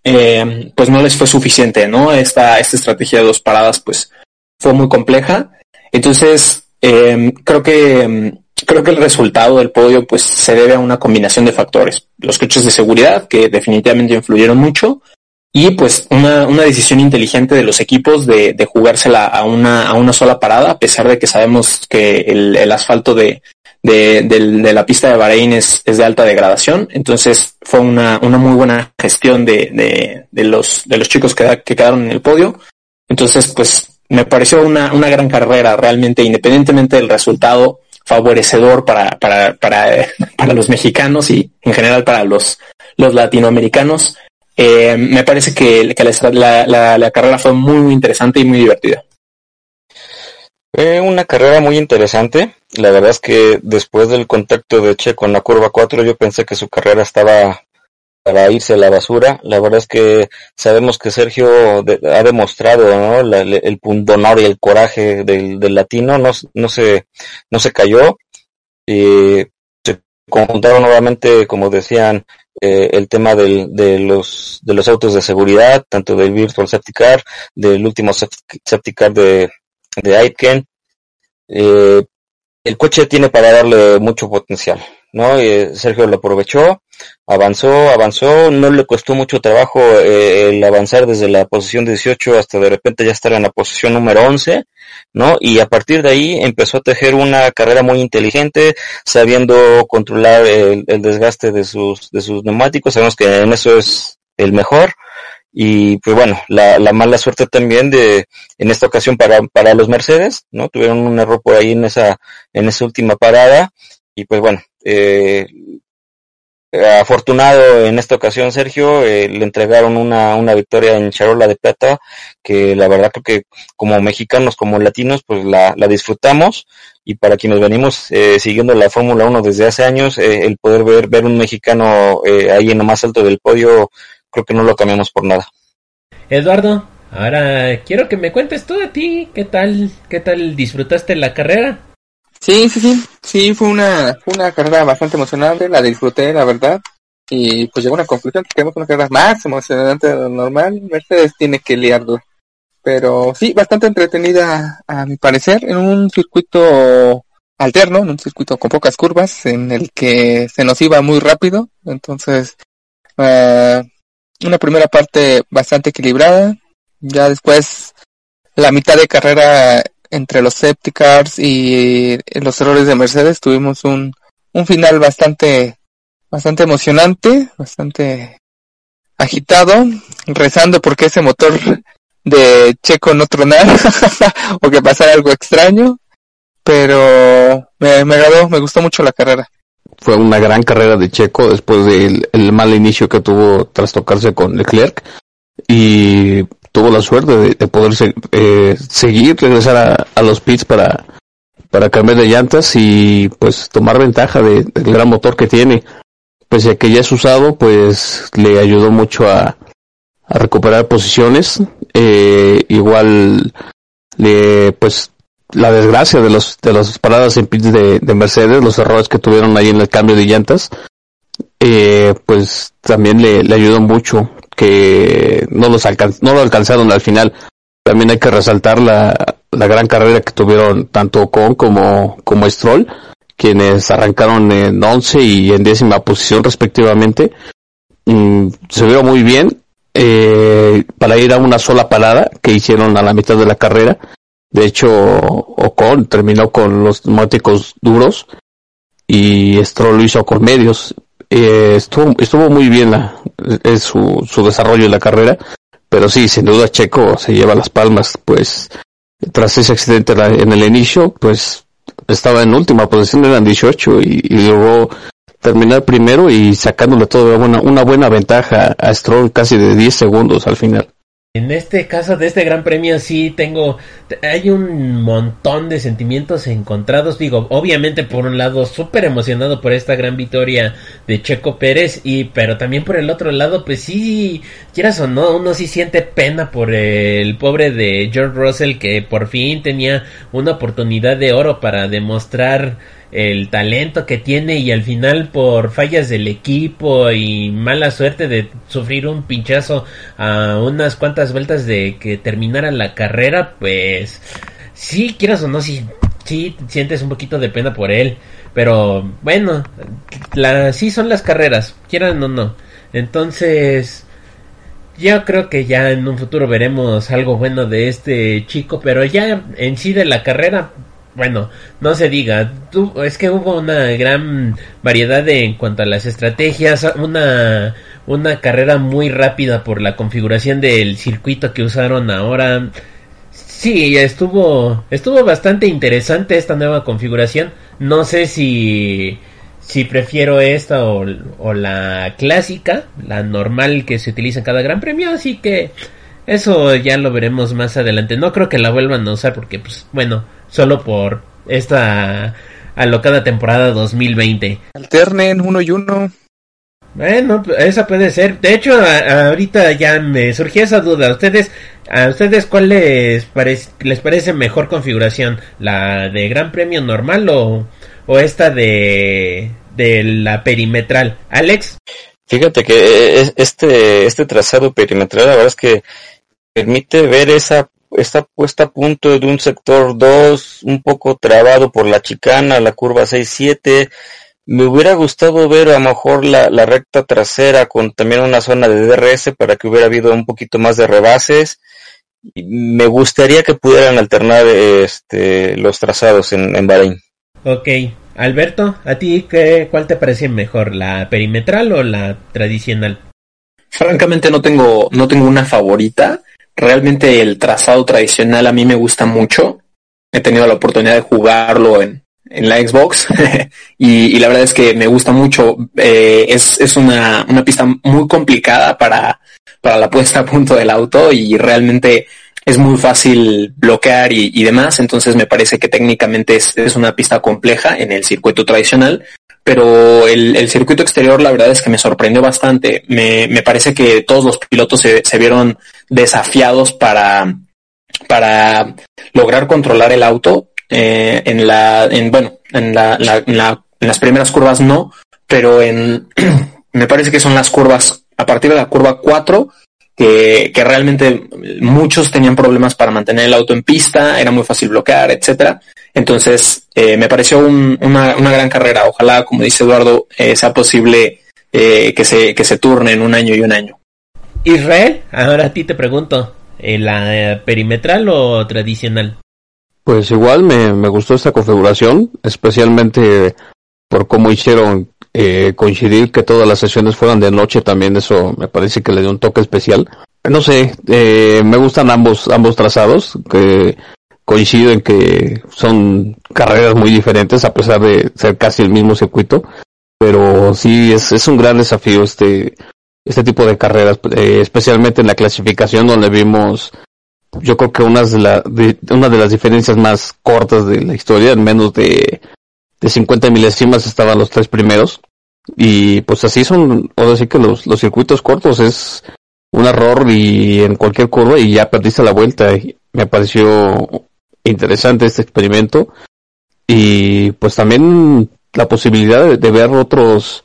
eh, pues no les fue suficiente, ¿no? Esta, esta estrategia de dos paradas, pues fue muy compleja. Entonces, eh, creo que creo que el resultado del podio pues se debe a una combinación de factores. Los coches de seguridad que definitivamente influyeron mucho y pues una, una decisión inteligente de los equipos de, de jugársela a una, a una sola parada, a pesar de que sabemos que el, el asfalto de, de, de, la pista de Bahrein es, es, de alta degradación. Entonces fue una, una muy buena gestión de los, de los chicos que, que quedaron en el podio. Entonces, pues me pareció una, una gran carrera realmente, independientemente del resultado favorecedor para, para, para, *laughs* para los mexicanos y en general para los, los latinoamericanos. Eh, me parece que, que la, la, la, carrera fue muy, muy interesante y muy divertida. Fue una carrera muy interesante. La verdad es que después del contacto de Che con la curva 4 yo pensé que su carrera estaba para irse a la basura. La verdad es que sabemos que Sergio ha demostrado el pundonor y el coraje del, latino, no, no, se, no se cayó. Y se conjuntaron nuevamente, como decían, eh, el tema del, de, los, de los autos de seguridad, tanto del Virtual Safety Car, del último Safety Car de, de Aitken. Eh, el coche tiene para darle mucho potencial. ¿no? Eh, Sergio lo aprovechó, avanzó, avanzó, no le costó mucho trabajo eh, el avanzar desde la posición 18 hasta de repente ya estar en la posición número 11, ¿no? Y a partir de ahí empezó a tejer una carrera muy inteligente, sabiendo controlar el, el desgaste de sus, de sus neumáticos, sabemos que en eso es el mejor, y pues bueno, la, la, mala suerte también de, en esta ocasión para, para los Mercedes, ¿no? Tuvieron un error por ahí en esa, en esa última parada, y pues bueno, eh, afortunado en esta ocasión Sergio, eh, le entregaron una, una victoria en Charola de Plata, que la verdad creo que como mexicanos, como latinos, pues la, la disfrutamos y para quienes venimos eh, siguiendo la Fórmula 1 desde hace años, eh, el poder ver, ver un mexicano eh, ahí en lo más alto del podio, creo que no lo cambiamos por nada. Eduardo, ahora quiero que me cuentes tú de ti, ¿qué tal, qué tal disfrutaste la carrera? Sí, sí, sí, sí, fue una, una carrera bastante emocionante, la disfruté, la verdad, y pues llegó a una conclusión que queremos una carrera más emocionante de lo normal, Mercedes tiene que liarlo. Pero sí, bastante entretenida a mi parecer, en un circuito alterno, en un circuito con pocas curvas, en el que se nos iba muy rápido, entonces, uh, una primera parte bastante equilibrada, ya después la mitad de carrera entre los safety cars y los errores de Mercedes tuvimos un, un final bastante bastante emocionante, bastante agitado, rezando porque ese motor de Checo no tronara *laughs* o que pasara algo extraño, pero me, me agradó, me gustó mucho la carrera. Fue una gran carrera de Checo después del el mal inicio que tuvo tras tocarse con Leclerc y tuvo la suerte de, de poder eh, seguir, regresar a, los pits para, para cambiar de llantas y pues tomar ventaja de, del gran motor que tiene. pese a que ya es usado, pues le ayudó mucho a, recuperar posiciones. Eh, igual, le, pues, la desgracia de los de las paradas en pits de, de, Mercedes, los errores que tuvieron ahí en el cambio de llantas, eh, pues también le ayudó mucho que no los alcan no lo alcanzaron al final. También hay que resaltar la, la gran carrera que tuvieron tanto Ocon como, como Stroll, quienes arrancaron en 11 y en décima posición respectivamente. Mm, se vio muy bien eh, para ir a una sola parada que hicieron a la mitad de la carrera. De hecho, Ocon terminó con los neumáticos duros y Stroll lo hizo con medios. Eh, estuvo, estuvo muy bien la, su, su desarrollo en la carrera, pero sí, sin duda Checo se lleva las palmas, pues tras ese accidente en el inicio, pues estaba en última posición, eran 18 y, y luego terminar primero y sacándole toda una, una buena ventaja a Stroll casi de 10 segundos al final. En este caso de este gran premio sí tengo, hay un montón de sentimientos encontrados, digo, obviamente por un lado súper emocionado por esta gran victoria de Checo Pérez y pero también por el otro lado pues sí, quieras o no, uno sí siente pena por el pobre de George Russell que por fin tenía una oportunidad de oro para demostrar el talento que tiene y al final por fallas del equipo y mala suerte de sufrir un pinchazo a unas cuantas vueltas de que terminara la carrera, pues sí, quieras o no, sí, sí sientes un poquito de pena por él, pero bueno, la, sí son las carreras, quieran o no. Entonces, yo creo que ya en un futuro veremos algo bueno de este chico, pero ya en sí de la carrera, bueno, no se diga, es que hubo una gran variedad de, en cuanto a las estrategias, una, una carrera muy rápida por la configuración del circuito que usaron ahora. Sí, estuvo, estuvo bastante interesante esta nueva configuración. No sé si, si prefiero esta o, la clásica, la normal que se utiliza en cada gran premio, así que eso ya lo veremos más adelante. No creo que la vuelvan a usar porque, pues, bueno, solo por esta alocada temporada 2020. Alternen uno y uno. Bueno, esa puede ser. De hecho, ahorita ya me surgió esa duda. ¿A ustedes, a ustedes cuál les, parece, les parece mejor configuración? ¿La de Gran Premio normal o, o esta de, de la perimetral? Alex. Fíjate que este, este trazado perimetral, la verdad es que permite ver esa está puesta a punto de un sector 2 un poco trabado por la chicana, la curva 6-7. Me hubiera gustado ver a lo mejor la, la, recta trasera con también una zona de DRS para que hubiera habido un poquito más de rebases. Me gustaría que pudieran alternar este, los trazados en, en Bahrein. Ok, Alberto, ¿a ti qué, cuál te parece mejor, la perimetral o la tradicional? Francamente no tengo, no tengo una favorita realmente el trazado tradicional a mí me gusta mucho. He tenido la oportunidad de jugarlo en, en la Xbox *laughs* y, la verdad es que me gusta mucho. Eh, es es una, una pista muy complicada para, para la puesta a punto del auto y realmente es muy fácil bloquear y, demás. Entonces me parece que técnicamente es, es una pista compleja en el circuito tradicional, pero el, el, circuito exterior la verdad es que me sorprendió bastante. Me, me parece que todos los pilotos se, se, vieron desafiados para, para lograr controlar el auto. Eh, en la, en, bueno, en, la, la, en, la, en las primeras curvas no, pero en, *clears throat* me parece que son las curvas, a partir de la curva 4, que, que realmente muchos tenían problemas para mantener el auto en pista, era muy fácil bloquear, etcétera. Entonces, eh, me pareció un, una, una, gran carrera. Ojalá, como dice Eduardo, eh, sea posible eh, que, se, que se turne en un año y un año. Israel, ahora a ti te pregunto, ¿la perimetral o tradicional? Pues igual me, me gustó esta configuración, especialmente por cómo hicieron eh, coincidir que todas las sesiones fueran de noche también eso me parece que le dio un toque especial. No sé eh, me gustan ambos ambos trazados que coincido en que son carreras muy diferentes a pesar de ser casi el mismo circuito pero sí es, es un gran desafío este este tipo de carreras eh, especialmente en la clasificación donde vimos yo creo que una de, la, de, una de las diferencias más cortas de la historia en menos de de 50 milésimas estaban los tres primeros. Y pues así son, o decir que los, los circuitos cortos es un error y en cualquier curva y ya perdiste la vuelta. Me pareció interesante este experimento. Y pues también la posibilidad de, de ver otros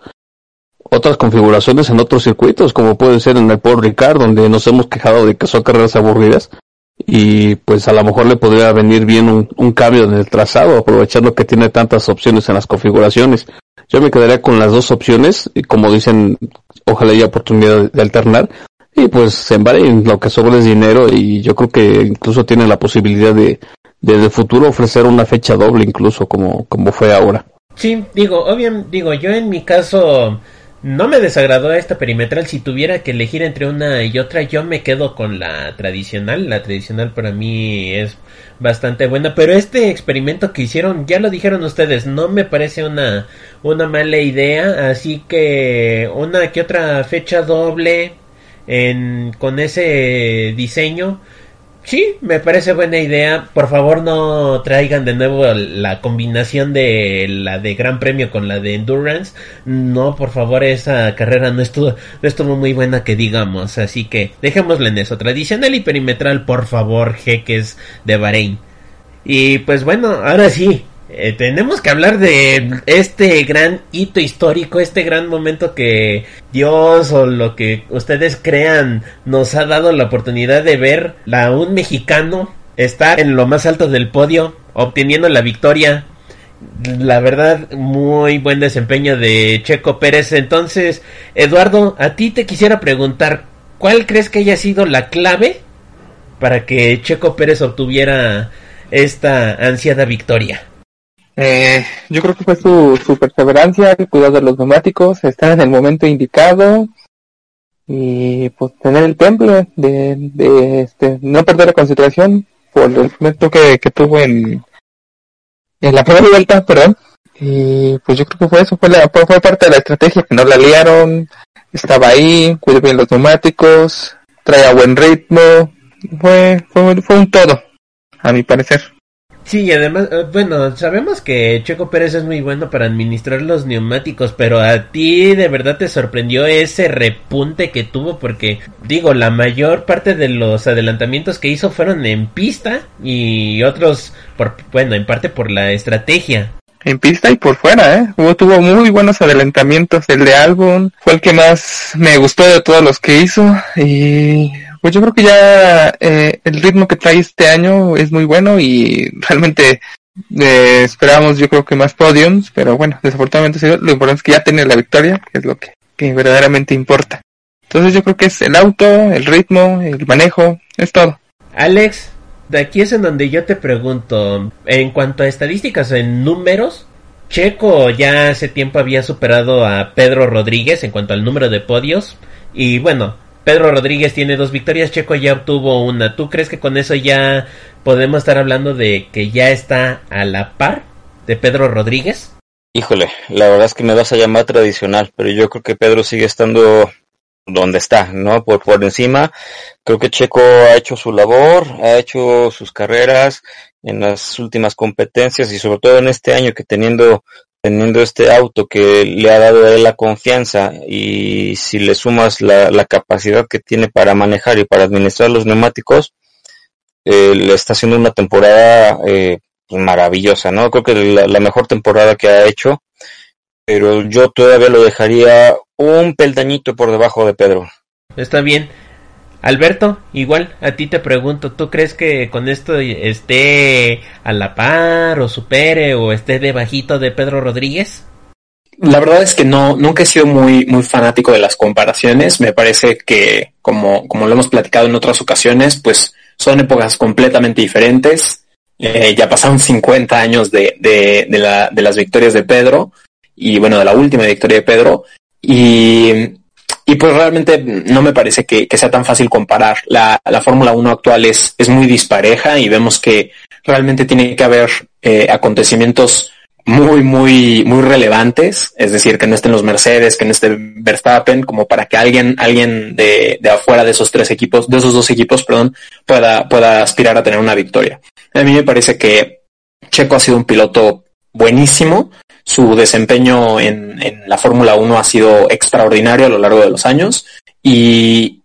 otras configuraciones en otros circuitos, como puede ser en el Paul Ricard, donde nos hemos quejado de que son carreras aburridas. Y pues a lo mejor le podría venir bien un, cambio en el trazado, aprovechando que tiene tantas opciones en las configuraciones. Yo me quedaría con las dos opciones, y como dicen, ojalá haya oportunidad de alternar. Y pues en Bahrein lo que sobra es dinero y yo creo que incluso tiene la posibilidad de, desde futuro ofrecer una fecha doble incluso como, como fue ahora. Sí, digo, obviamente, digo, yo en mi caso no me desagradó esta perimetral. Si tuviera que elegir entre una y otra, yo me quedo con la tradicional. La tradicional para mí es bastante buena. Pero este experimento que hicieron, ya lo dijeron ustedes, no me parece una, una mala idea. Así que una que otra fecha doble en, con ese diseño. Sí, me parece buena idea. Por favor, no traigan de nuevo la combinación de la de Gran Premio con la de Endurance. No, por favor, esa carrera no estuvo, no estuvo muy buena que digamos. Así que dejémosla en eso. Tradicional y perimetral, por favor, jeques de Bahrein. Y pues bueno, ahora sí, eh, tenemos que hablar de este gran hito histórico, este gran momento que Dios o lo que ustedes crean nos ha dado la oportunidad de ver a un mexicano estar en lo más alto del podio, obteniendo la victoria. La verdad, muy buen desempeño de Checo Pérez. Entonces, Eduardo, a ti te quisiera preguntar, ¿cuál crees que haya sido la clave para que Checo Pérez obtuviera esta ansiada victoria? Eh, yo creo que fue su, su perseverancia, el cuidado de los neumáticos, estar en el momento indicado y pues tener el temple de, de este, no perder la concentración por el momento que, que tuvo en, en la primera vuelta, perdón. Y pues yo creo que fue eso, fue, la, fue, parte de la estrategia, que no la liaron, estaba ahí, cuidó bien los neumáticos, traía buen ritmo, fue, fue, fue un todo, a mi parecer. Sí, y además, eh, bueno, sabemos que Checo Pérez es muy bueno para administrar los neumáticos, pero a ti de verdad te sorprendió ese repunte que tuvo porque, digo, la mayor parte de los adelantamientos que hizo fueron en pista y otros, por, bueno, en parte por la estrategia. En pista y por fuera, ¿eh? Hubo, tuvo muy buenos adelantamientos. El de Albon fue el que más me gustó de todos los que hizo. Y pues yo creo que ya eh, el ritmo que trae este año es muy bueno y realmente eh, esperábamos yo creo que más podiums, pero bueno, desafortunadamente lo importante es que ya tiene la victoria, que es lo que, que verdaderamente importa. Entonces yo creo que es el auto, el ritmo, el manejo, es todo. Alex, de aquí es en donde yo te pregunto, en cuanto a estadísticas, en números, Checo ya hace tiempo había superado a Pedro Rodríguez en cuanto al número de podios y bueno, Pedro Rodríguez tiene dos victorias, Checo ya obtuvo una. ¿Tú crees que con eso ya podemos estar hablando de que ya está a la par de Pedro Rodríguez? Híjole, la verdad es que me vas a llamar tradicional, pero yo creo que Pedro sigue estando donde está, ¿no? Por, por encima, creo que Checo ha hecho su labor, ha hecho sus carreras en las últimas competencias y sobre todo en este año que teniendo teniendo este auto que le ha dado a él la confianza y si le sumas la, capacidad que tiene para manejar y para administrar los neumáticos, eh, le está haciendo una temporada eh, maravillosa, ¿no? Creo que la, la, mejor temporada que ha hecho, pero yo todavía lo dejaría un peldañito por debajo de Pedro. Está bien. Alberto, igual a ti te pregunto, ¿tú crees que con esto esté a la par o supere o esté debajito de Pedro Rodríguez? La verdad es que no, nunca he sido muy, muy fanático de las comparaciones. Me parece que, como, como lo hemos platicado en otras ocasiones, pues son épocas completamente diferentes. Eh, ya pasaron 50 años de, de, de, la, de las victorias de Pedro y bueno, de la última victoria de Pedro. Y y pues realmente no me parece que, que sea tan fácil comparar. La, la Fórmula 1 actual es, es muy dispareja y vemos que realmente tiene que haber eh, acontecimientos muy, muy, muy relevantes, es decir, que no estén los Mercedes, que no esté Verstappen, como para que alguien, alguien de, de afuera de esos tres equipos, de esos dos equipos, perdón, pueda, pueda aspirar a tener una victoria. A mí me parece que Checo ha sido un piloto buenísimo, su desempeño en, la Fórmula 1 ha sido extraordinario a lo largo de los años y,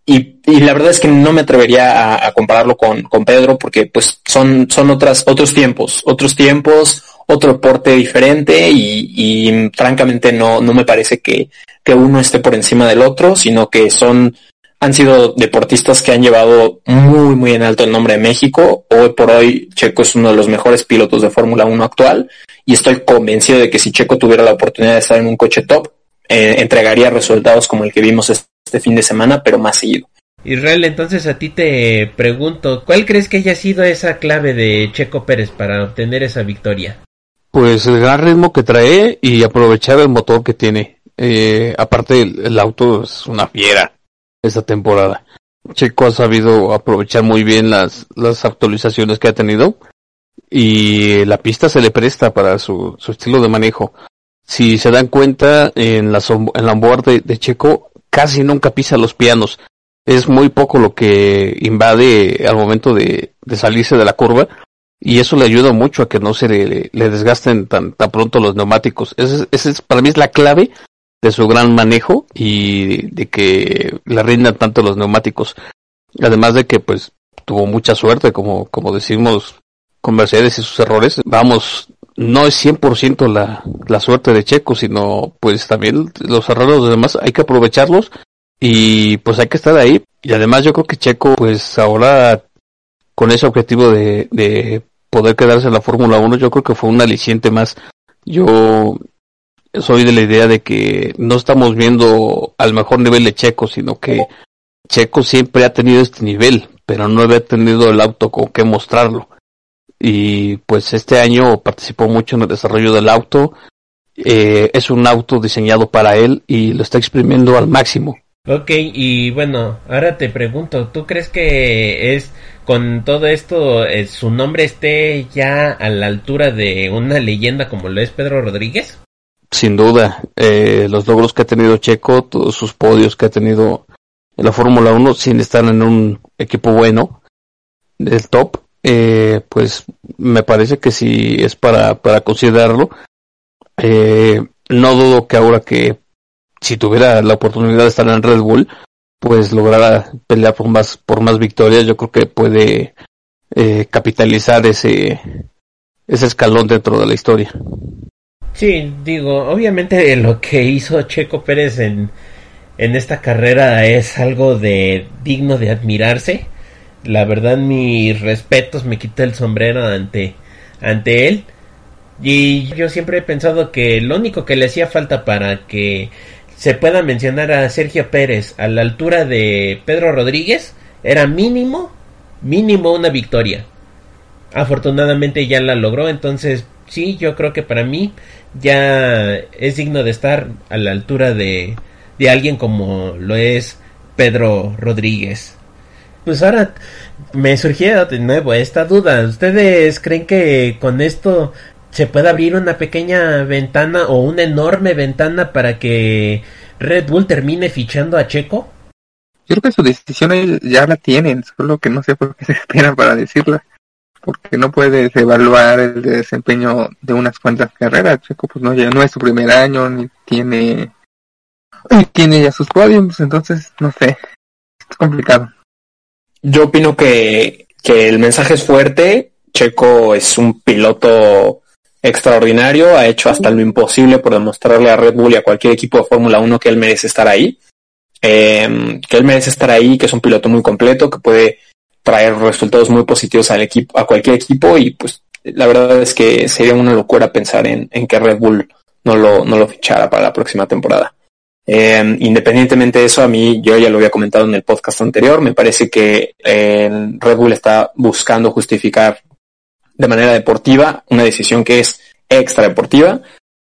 la verdad es que no me atrevería a, compararlo con, Pedro porque pues son, son otras, otros tiempos, otros tiempos, otro deporte diferente y, y francamente no, no me parece que, que uno esté por encima del otro, sino que son han sido deportistas que han llevado muy, muy en alto el nombre de México. Hoy por hoy, Checo es uno de los mejores pilotos de Fórmula 1 actual y estoy convencido de que si Checo tuviera la oportunidad de estar en un coche top, eh, entregaría resultados como el que vimos este fin de semana, pero más seguido. Israel, entonces a ti te pregunto, ¿cuál crees que haya sido esa clave de Checo Pérez para obtener esa victoria? Pues el gran ritmo que trae y aprovechar el motor que tiene. Eh, aparte el, el auto es una fiera esta temporada. Checo ha sabido aprovechar muy bien las, las actualizaciones que ha tenido y la pista se le presta para su, su estilo de manejo. Si se dan cuenta, en la, en la de, Checo casi nunca pisa los pianos. Es muy poco lo que invade al momento de, de salirse de la curva y eso le ayuda mucho a que no se le, desgasten tan, tan pronto los neumáticos. Ese es, para mí es la clave de su gran manejo y de que le rindan tanto los neumáticos. Además de que pues tuvo mucha suerte, como, como decimos con Mercedes y sus errores. Vamos, no es 100% la, la suerte de Checo, sino pues también los errores de los demás hay que aprovecharlos y pues hay que estar ahí. Y además yo creo que Checo pues ahora con ese objetivo de, de poder quedarse en la Fórmula 1 yo creo que fue un aliciente más. Yo soy de la idea de que no estamos viendo al mejor nivel de Checo, sino que Checo siempre ha tenido este nivel, pero no había tenido el auto con que mostrarlo. Y pues este año participó mucho en el desarrollo del auto. Eh, es un auto diseñado para él y lo está exprimiendo al máximo. Ok, y bueno, ahora te pregunto, ¿tú crees que es con todo esto eh, su nombre esté ya a la altura de una leyenda como lo es Pedro Rodríguez? sin duda, eh, los logros que ha tenido Checo, todos sus podios que ha tenido en la Fórmula 1, sin estar en un equipo bueno del top, eh, pues me parece que sí es para, para considerarlo. Eh, no dudo que ahora que si tuviera la oportunidad de estar en Red Bull, pues lograra pelear por más, por más victorias, yo creo que puede eh, capitalizar ese, ese escalón dentro de la historia. Sí, digo, obviamente lo que hizo Checo Pérez en, en esta carrera es algo de digno de admirarse. La verdad, mis respetos, me quito el sombrero ante, ante él. Y yo siempre he pensado que lo único que le hacía falta para que se pueda mencionar a Sergio Pérez a la altura de Pedro Rodríguez era mínimo, mínimo una victoria. Afortunadamente ya la logró, entonces sí, yo creo que para mí ya es digno de estar a la altura de, de alguien como lo es Pedro Rodríguez. Pues ahora me surgió de nuevo esta duda. ¿Ustedes creen que con esto se puede abrir una pequeña ventana o una enorme ventana para que Red Bull termine fichando a Checo? Yo creo que su decisión ya la tienen, solo que no sé por qué *laughs* se esperan para decirla porque no puedes evaluar el desempeño de unas cuantas carreras. Checo pues no, ya no es su primer año, ni tiene, ni tiene ya sus podiums, entonces no sé, es complicado. Yo opino que, que el mensaje es fuerte, Checo es un piloto extraordinario, ha hecho hasta lo imposible por demostrarle a Red Bull y a cualquier equipo de Fórmula 1 que él merece estar ahí. Eh, que él merece estar ahí, que es un piloto muy completo, que puede traer resultados muy positivos al equipo, a cualquier equipo y pues la verdad es que sería una locura pensar en, en que Red Bull no lo, no lo fichara para la próxima temporada. Eh, independientemente de eso, a mí, yo ya lo había comentado en el podcast anterior, me parece que eh, Red Bull está buscando justificar de manera deportiva una decisión que es extra deportiva.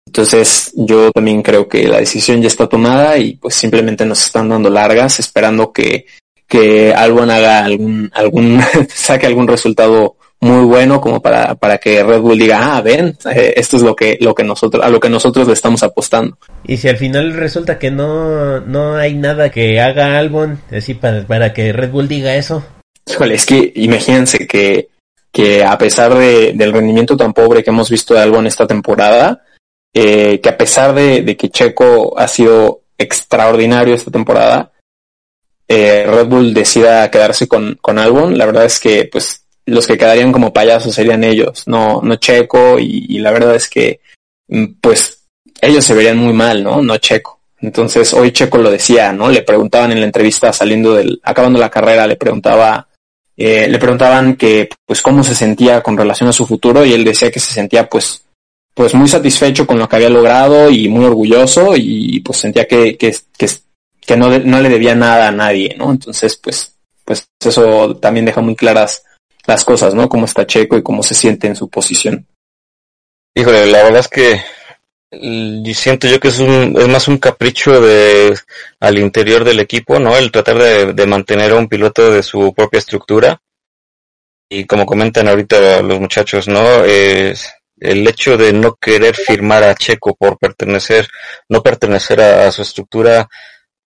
Entonces yo también creo que la decisión ya está tomada y pues simplemente nos están dando largas esperando que que Albon haga algún, algún, *laughs* saque algún resultado muy bueno como para, para que Red Bull diga, ah, ven, eh, esto es lo que, lo que nosotros, a lo que nosotros le estamos apostando. Y si al final resulta que no, no hay nada que haga Albon, así para, para que Red Bull diga eso. Híjole, es que imagínense que, que a pesar de, del rendimiento tan pobre que hemos visto de Albon esta temporada, eh, que a pesar de, de, que Checo ha sido extraordinario esta temporada, eh, Red Bull decida quedarse con, con Albon, la verdad es que pues los que quedarían como payasos serían ellos, no, no Checo, y, la verdad es que mm, pues ellos se verían muy mal, ¿no? No Checo. Entonces hoy Checo lo decía, ¿no? Le preguntaban en la entrevista saliendo del, acabando la carrera, le preguntaba, eh, le preguntaban que, pues, cómo se sentía con relación a su futuro y él decía que se sentía, pues, pues muy satisfecho con lo que había logrado y muy orgulloso y pues sentía que, que, que, que no, no le debía nada a nadie, ¿no? Entonces, pues, pues eso también deja muy claras las cosas, ¿no? Cómo está Checo y cómo se siente en su posición. Híjole, la verdad es que y siento yo que es, un, es más un capricho de al interior del equipo, ¿no? El tratar de, mantener a un piloto de su propia estructura. Y como comentan ahorita los muchachos, ¿no? Es el hecho de no querer firmar a Checo por pertenecer, no pertenecer a su estructura,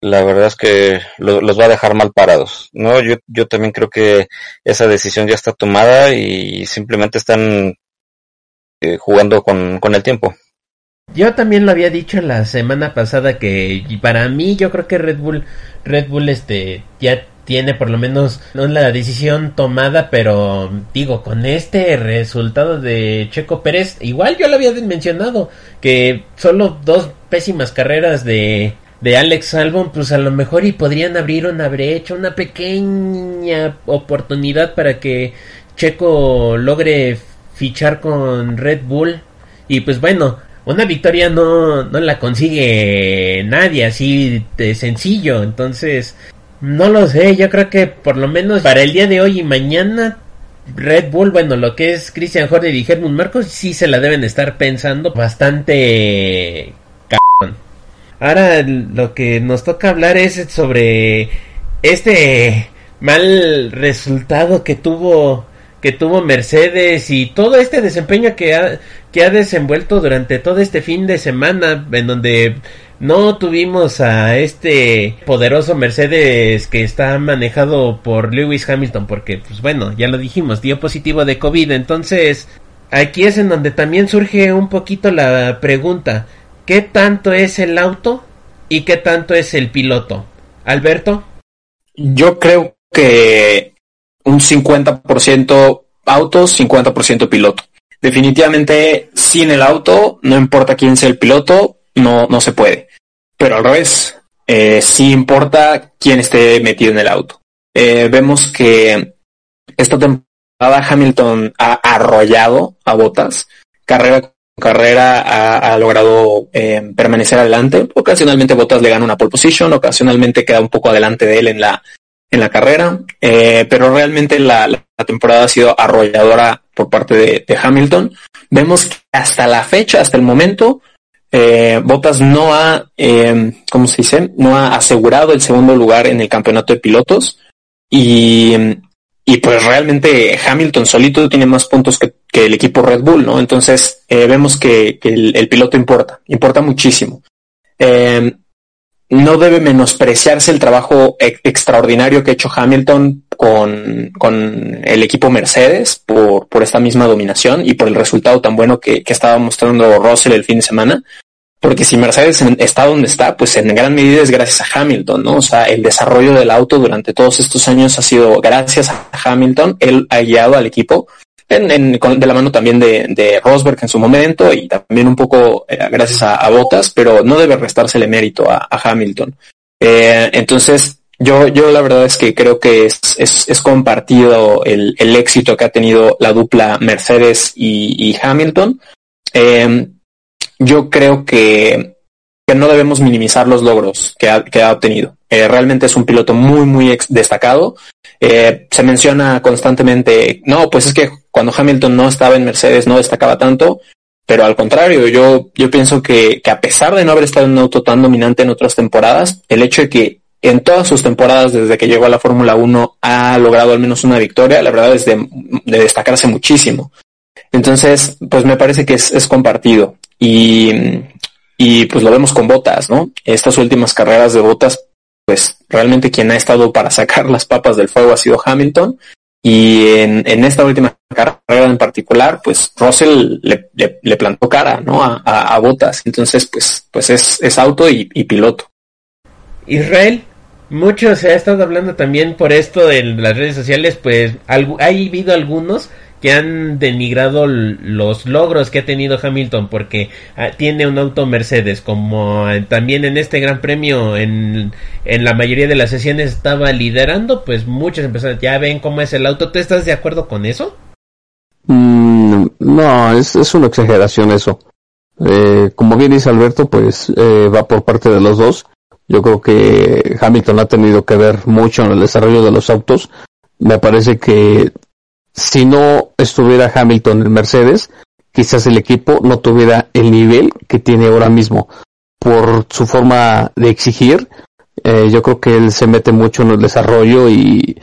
la verdad es que lo, los va a dejar mal parados, ¿no? Yo, yo también creo que esa decisión ya está tomada y simplemente están eh, jugando con, con el tiempo. Yo también lo había dicho la semana pasada que para mí yo creo que Red Bull Red Bull este ya tiene por lo menos no la decisión tomada, pero digo, con este resultado de Checo Pérez, igual yo lo había mencionado que solo dos pésimas carreras de de Alex Albon, pues a lo mejor y podrían abrir una brecha, una pequeña oportunidad para que Checo logre fichar con Red Bull y pues bueno, una victoria no, no la consigue nadie así de sencillo. Entonces, no lo sé. Yo creo que por lo menos para el día de hoy y mañana, Red Bull, bueno, lo que es Christian Horner y Herman Marcos, sí se la deben estar pensando bastante. Ahora lo que nos toca hablar es sobre este mal resultado que tuvo que tuvo Mercedes y todo este desempeño que ha, que ha desenvuelto durante todo este fin de semana en donde no tuvimos a este poderoso Mercedes que está manejado por Lewis Hamilton porque pues bueno ya lo dijimos dio positivo de COVID. Entonces aquí es en donde también surge un poquito la pregunta ¿qué tanto es el auto y qué tanto es el piloto? Alberto yo creo que un 50% autos, 50% piloto. Definitivamente sin el auto, no importa quién sea el piloto, no, no se puede. Pero al revés, eh, sí importa quién esté metido en el auto. Eh, vemos que esta temporada Hamilton ha arrollado a Botas, carrera carrera ha, logrado eh, permanecer adelante. Ocasionalmente Botas le gana una pole position, ocasionalmente queda un poco adelante de él en la, en la carrera, eh, pero realmente la, temporada ha sido arrolladora por parte de, Hamilton. Vemos que hasta la fecha, hasta el momento, eh, Bottas no ha, eh, ¿cómo se dice? No ha asegurado el segundo lugar en el campeonato de pilotos y, y pues realmente Hamilton solito tiene más puntos que, que el equipo Red Bull, ¿no? Entonces eh, vemos que, que el, piloto importa, importa muchísimo. Eh, no debe menospreciarse el trabajo extraordinario que ha hecho Hamilton con, con el equipo Mercedes por, por, esta misma dominación y por el resultado tan bueno que, que, estaba mostrando Russell el fin de semana. Porque si Mercedes está donde está, pues en gran medida es gracias a Hamilton, ¿no? O sea, el desarrollo del auto durante todos estos años ha sido gracias a Hamilton. Él ha guiado al equipo de la mano también de, Rosberg en su momento y también un poco eh, gracias a, a, Bottas, pero no debe restársele mérito a, a Hamilton. Eh, entonces, yo, yo la verdad es que creo que es, es, compartido el, éxito que ha tenido la dupla Mercedes y, y Hamilton. Eh, yo creo que, no debemos minimizar los logros que ha, obtenido. Eh, realmente es un piloto muy, muy destacado. Eh, se menciona constantemente, no, pues es que cuando Hamilton no estaba en Mercedes no destacaba tanto, pero al contrario, yo, pienso que, a pesar de no haber estado en un auto tan dominante en otras temporadas, el hecho de que en todas sus temporadas desde que llegó a la Fórmula 1 ha logrado al menos una victoria, la verdad es de, de destacarse muchísimo. Entonces, pues me parece que es compartido. Y, y pues lo vemos con botas, ¿no? Estas últimas carreras de botas pues realmente quien ha estado para sacar las papas del fuego ha sido Hamilton. Y en, en esta última carrera en particular, pues Russell le, le, plantó cara, ¿no? A, a, Botas. Entonces, pues, pues es, es auto y, piloto. Israel, mucho se ha estado hablando también por esto en las redes sociales, pues ha habido algunos que han denigrado los logros que ha tenido Hamilton porque ah, tiene un auto Mercedes como eh, también en este gran premio en, en la mayoría de las sesiones estaba liderando pues muchos empezaron ya ven cómo es el auto ¿tú estás de acuerdo con eso? Mm, no es, es una exageración eso. Eh, como bien dice Alberto pues eh, va por parte de los dos. Yo creo que Hamilton ha tenido que ver mucho en el desarrollo de los autos. Me parece que si no estuviera Hamilton en Mercedes, quizás el equipo no tuviera el nivel que tiene ahora mismo por su forma de exigir. Eh, yo creo que él se mete mucho en el desarrollo y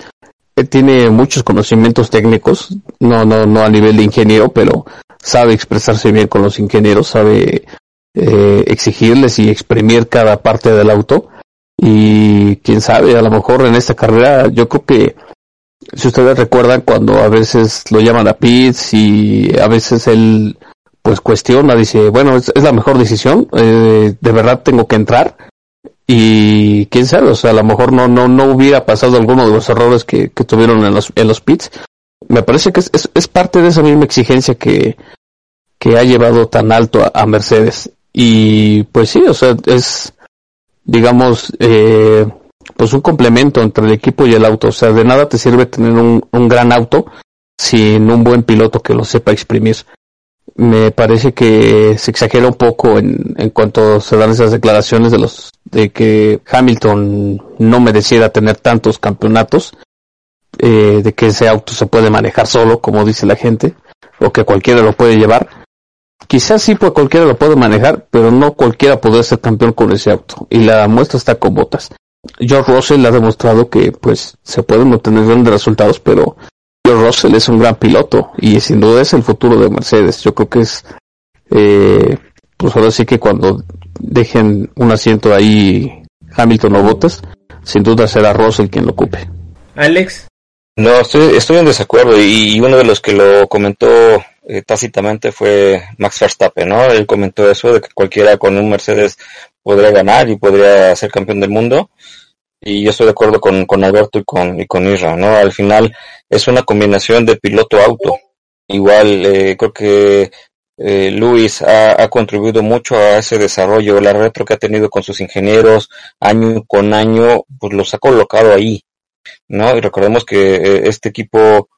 él tiene muchos conocimientos técnicos, no, no, no a nivel de ingeniero, pero sabe expresarse bien con los ingenieros, sabe eh, exigirles y exprimir cada parte del auto. Y quién sabe, a lo mejor en esta carrera yo creo que si ustedes recuerdan cuando a veces lo llaman a Pitts y a veces él pues cuestiona, dice, bueno, es, la mejor decisión, eh, de verdad tengo que entrar y quién sabe, o sea, a lo mejor no, no, no hubiera pasado alguno de los errores que, que tuvieron en los, en los pits. Me parece que es, es, parte de esa misma exigencia que, que ha llevado tan alto a, a Mercedes. Y pues sí, o sea, es, digamos, eh, pues un complemento entre el equipo y el auto. O sea, de nada te sirve tener un, un gran auto sin un buen piloto que lo sepa exprimir. Me parece que se exagera un poco en, en cuanto se dan esas declaraciones de los de que Hamilton no mereciera tener tantos campeonatos, eh, de que ese auto se puede manejar solo, como dice la gente, o que cualquiera lo puede llevar. Quizás sí, pues cualquiera lo puede manejar, pero no cualquiera puede ser campeón con ese auto. Y la muestra está con botas. George Russell ha demostrado que pues se pueden obtener grandes resultados, pero George Russell es un gran piloto y sin duda es el futuro de Mercedes. Yo creo que es, eh, pues ahora sí que cuando dejen un asiento ahí Hamilton o Bottas, sin duda será Russell quien lo ocupe. Alex. No, estoy, estoy en desacuerdo y, uno de los que lo comentó eh, tácitamente fue Max Verstappen, ¿no? Él comentó eso de que cualquiera con un Mercedes podría ganar y podría ser campeón del mundo y yo estoy de acuerdo con, con Alberto y con, y con Isra, ¿no? Al final es una combinación de piloto-auto. Igual eh, creo que eh, Luis ha, ha, contribuido mucho a ese desarrollo, la retro que ha tenido con sus ingenieros año con año, pues los ha colocado ahí, ¿no? Y recordemos que eh, este equipo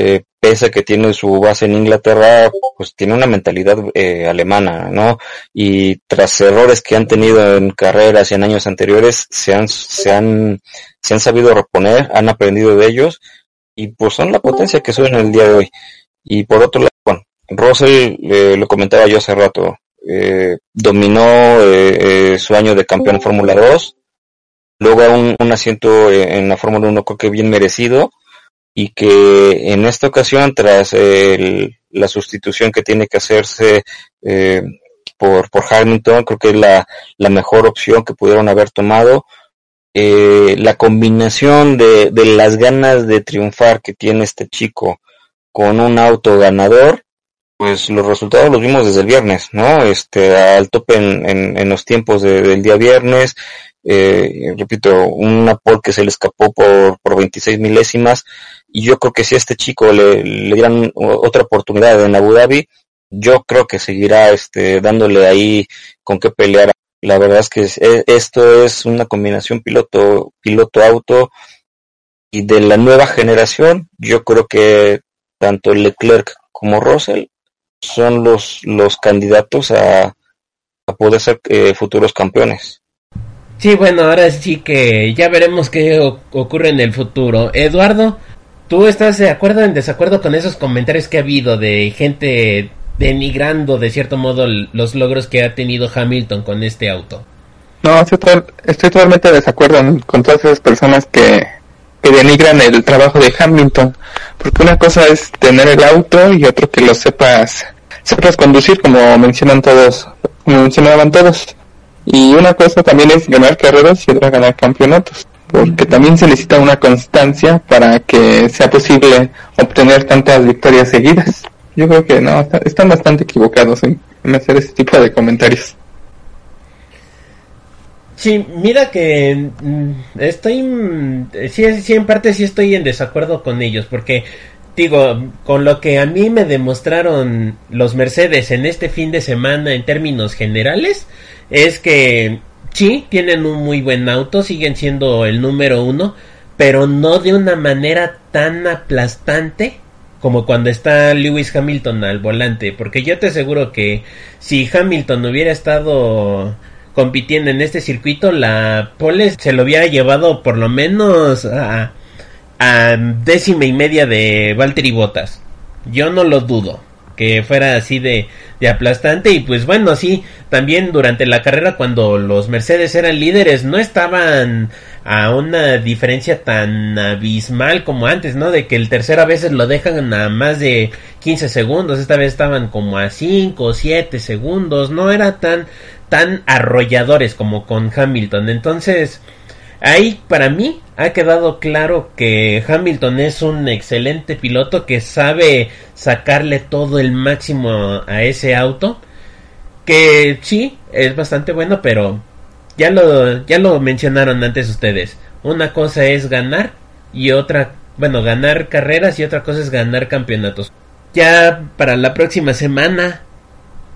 eh, pese a que tiene su base en Inglaterra, pues tiene una mentalidad eh, alemana, ¿no? Y tras errores que han tenido en carreras y en años anteriores, se han, se han, se han sabido reponer, han aprendido de ellos, y pues son la potencia que son en el día de hoy. Y por otro lado, bueno, Russell, eh, lo comentaba yo hace rato, eh, dominó su año de campeón en Fórmula 2, luego un, un asiento en la Fórmula 1 creo que bien merecido, y que en esta ocasión, tras la sustitución que tiene que hacerse eh, por, por Hamilton, creo que es la, la mejor opción que pudieron haber tomado. Eh, la combinación de, de las ganas de triunfar que tiene este chico con un auto ganador, pues los resultados los vimos desde el viernes, ¿no? Este, al tope en, en, en los tiempos del día viernes, eh, repito, una pole que se le escapó por, por 26 milésimas, y yo creo que si a este chico le, le dieran otra oportunidad en Abu Dhabi, yo creo que seguirá este, dándole ahí con qué pelear. La verdad es que e, esto es una combinación piloto, piloto auto y de la nueva generación, yo creo que tanto Leclerc como Russell son los, los candidatos a, a poder ser eh, futuros campeones. Sí, bueno, ahora sí que ya veremos qué ocurre en el futuro. Eduardo, ¿Tú estás de acuerdo o en desacuerdo con esos comentarios que ha habido de gente denigrando de cierto modo los logros que ha tenido Hamilton con este auto? No, estoy, totalmente de desacuerdo con todas esas personas que, que denigran el trabajo de Hamilton, porque una cosa es tener el auto y otro que lo sepas, sepas conducir como mencionan todos, como mencionaban todos. Y una cosa también es ganar carreras y otra ganar campeonatos. porque también se necesita una constancia para que sea posible obtener tantas victorias seguidas. Yo creo que no, están bastante equivocados en, hacer ese tipo de comentarios. Sí, mira que mm, estoy, mm, sí, sí, en parte sí estoy en desacuerdo con ellos, porque digo, con lo que a mí me demostraron los Mercedes en este fin de semana en términos generales, es que sí, tienen un muy buen auto, siguen siendo el número uno, pero no de una manera tan aplastante como cuando está Lewis Hamilton al volante, porque yo te aseguro que si Hamilton hubiera estado compitiendo en este circuito, la pole se lo hubiera llevado por lo menos a, a décima y media de Valtteri Bottas. Yo no lo dudo que fuera así de, de aplastante y pues bueno, sí, también durante la carrera cuando los Mercedes eran líderes no estaban a una diferencia tan abismal como antes, ¿no? De que el tercero a veces lo dejan a más de 15 segundos, esta vez estaban como a 5 o 7 segundos, no era tan tan arrolladores como con Hamilton. Entonces, Ahí para mí ha quedado claro que Hamilton es un excelente piloto que sabe sacarle todo el máximo a ese auto. Que sí, es bastante bueno, pero ya lo, ya lo mencionaron antes ustedes. Una cosa es ganar y otra, bueno, ganar carreras y otra cosa es ganar campeonatos. Ya para la próxima semana,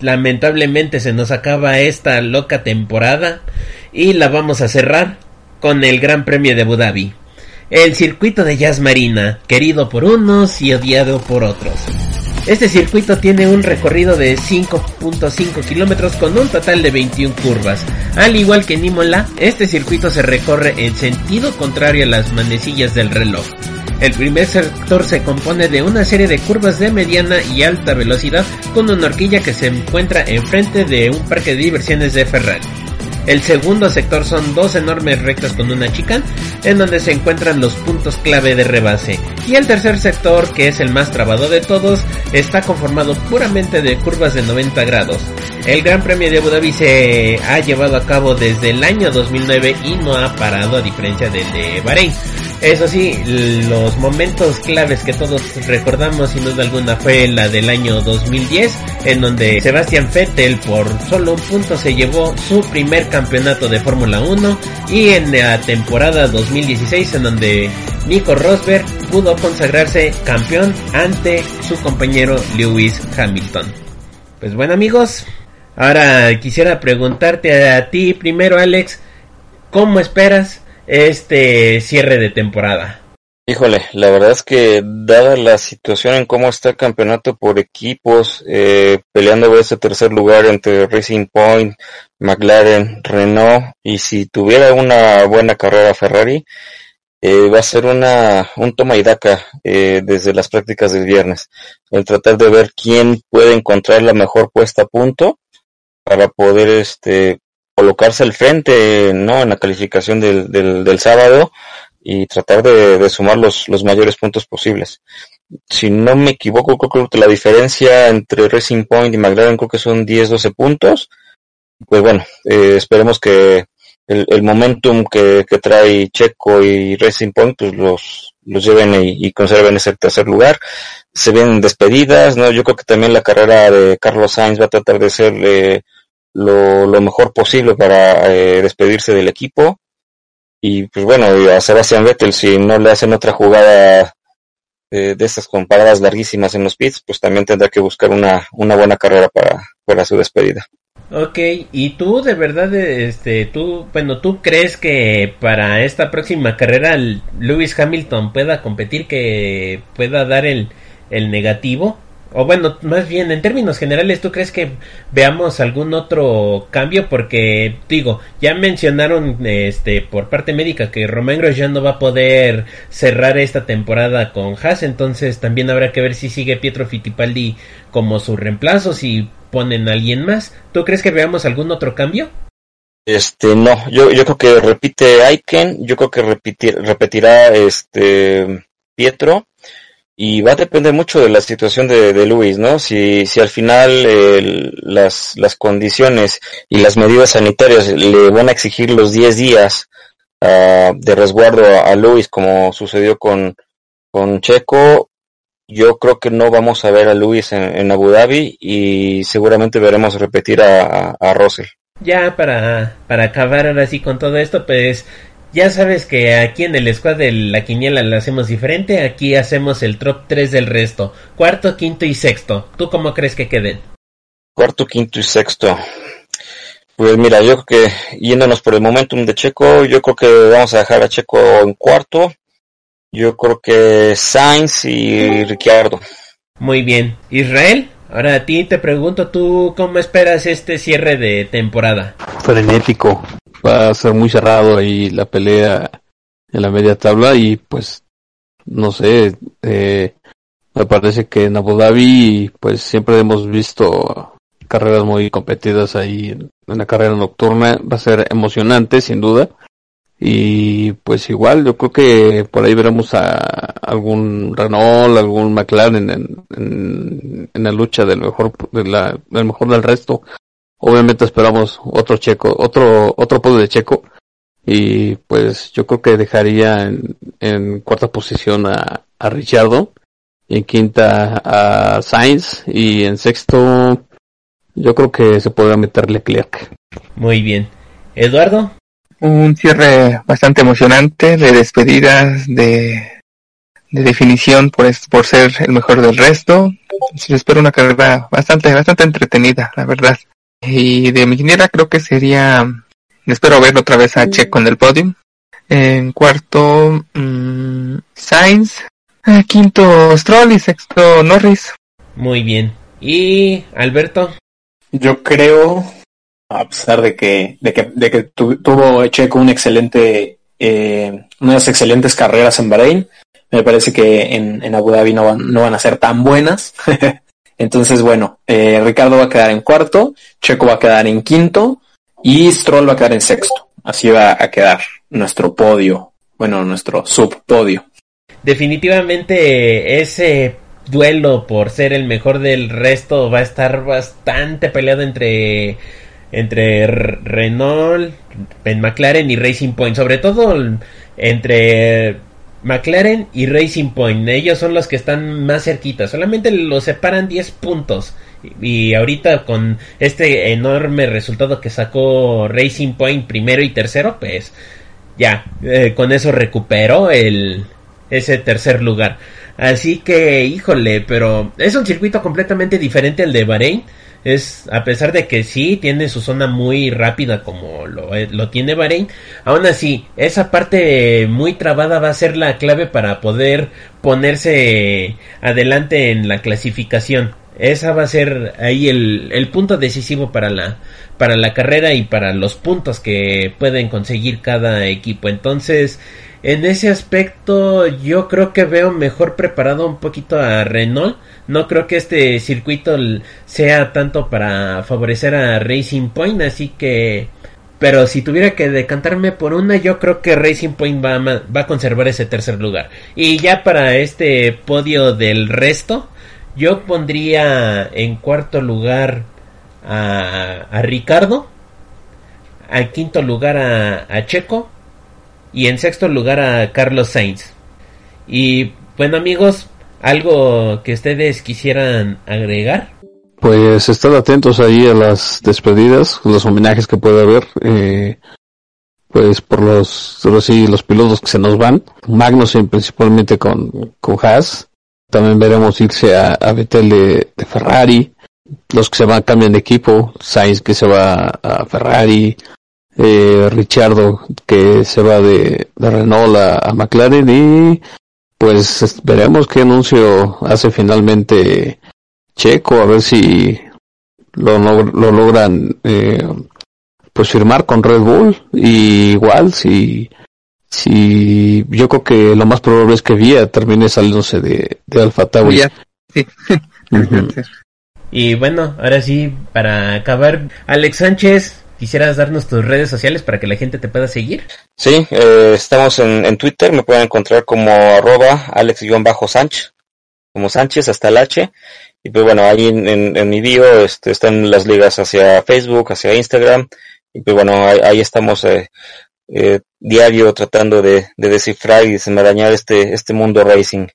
lamentablemente se nos acaba esta loca temporada y la vamos a cerrar con el Gran Premio de Abu Dhabi. El circuito de Jazz Marina, querido por unos y odiado por otros. Este circuito tiene un recorrido de 5.5 kilómetros con un total de 21 curvas. Al igual que en Imola, este circuito se recorre en sentido contrario a las manecillas del reloj. El primer sector se compone de una serie de curvas de mediana y alta velocidad con una horquilla que se encuentra enfrente de un parque de diversiones de Ferrari. El segundo sector son dos enormes rectas con una chicane en donde se encuentran los puntos clave de rebase. Y el tercer sector, que es el más trabado de todos, está conformado puramente de curvas de 90 grados. El Gran Premio de Abu Dhabi se ha llevado a cabo desde el año 2009 y no ha parado a diferencia del de Bahrein. Eso sí, los momentos claves que todos recordamos sin duda alguna fue la del año 2010, en donde Sebastian Vettel por solo un punto se llevó su primer campeonato de Fórmula 1 y en la temporada 2016 en donde Nico Rosberg pudo consagrarse campeón ante su compañero Lewis Hamilton. Pues bueno amigos, ahora quisiera preguntarte a ti primero Alex, ¿cómo esperas este cierre de temporada? Híjole, la verdad es que dada la situación en cómo está el campeonato por equipos, eh, peleando ese tercer lugar entre Racing Point, McLaren, Renault, y si tuviera una buena carrera Ferrari, eh, va a ser una, un toma y daca eh, desde las prácticas del viernes. El tratar de ver quién puede encontrar la mejor puesta a punto para poder este colocarse al frente no en la calificación del, del, del sábado y tratar de, sumar los, los mayores puntos posibles. Si no me equivoco, creo que la diferencia entre Racing Point y McLaren creo que son 10-12 puntos. Pues bueno, eh, esperemos que el, el momentum que, que, trae Checo y Racing Point pues los, los lleven y, y, conserven ese tercer lugar. Se vienen despedidas, ¿no? Yo creo que también la carrera de Carlos Sainz va a tratar de ser eh, lo, mejor posible para eh, despedirse del equipo y pues bueno, a Sebastián Vettel, si no le hacen otra jugada eh, de estas con paradas larguísimas en los pits, pues también tendrá que buscar una, una buena carrera para, para su despedida. Ok, y tú de verdad, este, tú, bueno, tú crees que para esta próxima carrera Lewis Hamilton pueda competir, que pueda dar el, el negativo? O bueno, más bien en términos generales, ¿tú crees que veamos algún otro cambio? Porque digo, ya mencionaron este por parte médica que Romain Grosjean no va a poder cerrar esta temporada con Haas, entonces también habrá que ver si sigue Pietro Fittipaldi como su reemplazo, si ponen a alguien más. ¿Tú crees que veamos algún otro cambio? Este, no, yo, yo creo que repite Aiken, yo creo que repetirá este Pietro y va a depender mucho de la situación de, de Luis, ¿no? Si, si al final eh, las, las condiciones y las medidas sanitarias le van a exigir los 10 días ah, de resguardo a, Luis como sucedió con, con Checo, yo creo que no vamos a ver a Luis en, Abu Dhabi y seguramente veremos repetir a Russell. Ya para, para acabar ahora sí con todo esto, pues ya sabes que aquí en el squad de la quiniela lo hacemos diferente. Aquí hacemos el top 3 del resto. Cuarto, quinto y sexto. ¿Tú cómo crees que queden? Cuarto, quinto y sexto. Pues mira, yo creo que yéndonos por el momentum de Checo, yo creo que vamos a dejar a Checo en cuarto. Yo creo que Sainz y Ricciardo. Muy bien. Israel, ahora a ti te pregunto, ¿tú cómo esperas este cierre de temporada? Frenético. Va a ser muy cerrado ahí la pelea en la media tabla y pues no sé, eh, me parece que en Abu Dhabi pues siempre hemos visto carreras muy competidas ahí en, en la carrera nocturna. Va a ser emocionante sin duda. Y pues igual yo creo que por ahí veremos a algún Renault, algún McLaren en, la lucha del mejor, del mejor del resto. Obviamente esperamos otro checo, otro, otro podio de checo. Y pues yo creo que dejaría en, en cuarta posición a, a Richardo, en quinta a Sainz y en sexto yo creo que se podrá meter Leclerc. Muy bien. Eduardo, Un cierre bastante emocionante de despedidas, de, de definición por, es- por ser el mejor del resto. Se espera una carrera bastante, bastante entretenida, la verdad. Y de mi quiniela creo que sería, espero ver otra vez a Checo en el podium. En cuarto, mm, Sainz. Eh, Quinto, Stroll y sexto, Norris. muy bien. Y Alberto, Yo creo, a pesar de que, de que, de que tu- tuvo Checo un excelente, eh, unas excelentes carreras en Bahrein, me parece que en, en Abu Dhabi no van, no van a ser tan buenas. *laughs* Entonces, bueno, eh, Ricardo va a quedar en cuarto, Checo va a quedar en quinto y Stroll va a quedar en sexto. Así va a quedar nuestro podio, bueno, nuestro subpodio. definitivamente ese duelo por ser el mejor del resto va a estar bastante peleado entre entre Renault, en McLaren y Racing Point, sobre todo entre McLaren y Racing Point, ellos son los que están más cerquitas, solamente los separan 10 puntos. Y ahorita con este enorme resultado que sacó Racing Point primero y tercero, pues ya, eh, con eso recuperó el ese tercer lugar. Así que, híjole, pero es un circuito completamente diferente al de Bahrein. Es, a pesar de que sí tiene su zona muy rápida como lo, eh, lo tiene Bahrein, aún así, esa parte muy trabada va a ser la clave para poder ponerse adelante en la clasificación. Esa va a ser ahí el, el punto decisivo para la, para la carrera y para los puntos que pueden conseguir cada equipo. Entonces, en ese aspecto yo creo que veo mejor preparado un poquito a Renault. No creo que este circuito sea tanto para favorecer a Racing Point, así que... Pero si tuviera que decantarme por una, yo creo que Racing Point va a, conservar ese tercer lugar. Y ya para este podio del resto, yo pondría en cuarto lugar a, a Ricardo, a quinto lugar a, a Checo y en sexto lugar a Carlos Sainz. Y bueno amigos, algo que ustedes quisieran agregar. Pues estad atentos ahí a las despedidas, los homenajes que puede haber, eh, pues por los, sí, los pilotos que se nos van, Magnussen principalmente con, con Haas, también veremos irse a, a Vettel de Ferrari, los que se van cambian de equipo, Sainz que se va a Ferrari, eh, Richardo que se va de, de Renault a, a McLaren y pues es- veremos qué anuncio hace finalmente Checo, a ver si lo, lo logran eh, pues firmar con Red Bull y igual si si yo creo que lo más probable es que Vía termine saliéndose de, de Alfa Tauri. Sí. Ujú. *laughs* Y bueno, ahora sí, para acabar, Alex Sánchez, quisieras darnos tus redes sociales para que la gente te pueda seguir. Sí, eh, estamos en, en Twitter, me pueden encontrar como arroba alex-sánchez, como Sánchez hasta el H. Y pues bueno, ahí en, en, en mi bio este, están las ligas hacia Facebook, hacia Instagram. Y pues bueno, ahí, ahí estamos eh, eh, diario tratando de, de descifrar y desenmarañar este, este mundo racing.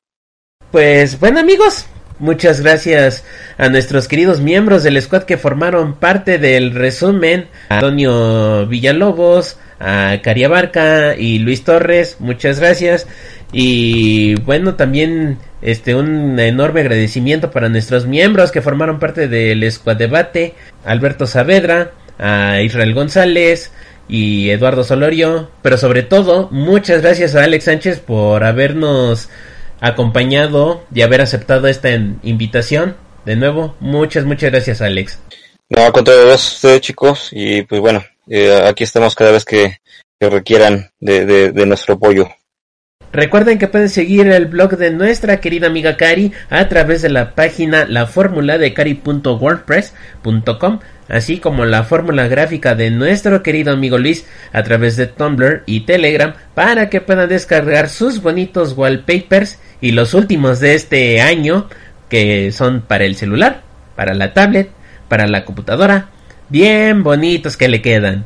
Pues bueno amigos, muchas gracias a nuestros queridos miembros del squad que formaron parte del resumen, Antonio Villalobos, a Cariabarca y Luis Torres, muchas gracias. Y bueno, también este un enorme agradecimiento para nuestros miembros que formaron parte del Squad Debate, Alberto Saavedra, a Israel González y Eduardo Solorio, pero sobre todo muchas gracias a Alex Sánchez por habernos acompañado y haber aceptado esta invitación. De nuevo, muchas, muchas gracias Alex. No, con todo ustedes chicos y pues bueno, eh, aquí estamos cada vez que, requieran de, de nuestro apoyo. Recuerden que pueden seguir el blog de nuestra querida amiga Cari a través de la página la fórmula de cari.wordpress.com, así como la fórmula gráfica de nuestro querido amigo Luis a través de Tumblr y Telegram para que puedan descargar sus bonitos wallpapers y los últimos de este año que son para el celular, para la tablet, para la computadora, bien bonitos que le quedan.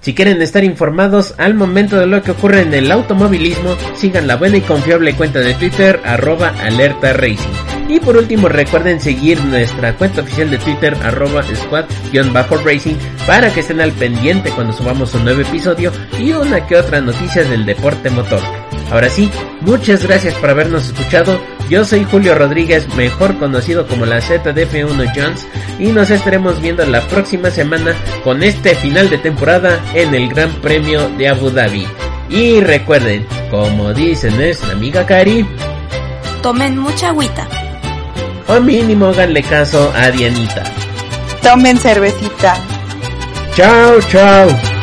Si quieren estar informados al momento de lo que ocurre en el automovilismo, sigan la buena y confiable cuenta de Twitter arroba alerta racing. Y por último recuerden seguir nuestra cuenta oficial de Twitter arroba squad-racing para que estén al pendiente cuando subamos un nuevo episodio y una que otra noticia del deporte motor. Ahora sí, muchas gracias por habernos escuchado. Yo soy Julio Rodríguez, mejor conocido como la ZDF1 Jones, y nos estaremos viendo la próxima semana con este final de temporada en el Gran Premio de Abu Dhabi. Y recuerden, como dice nuestra amiga Cari, tomen mucha agüita. O mínimo háganle caso a Dianita. Tomen cervecita. Chao, chao.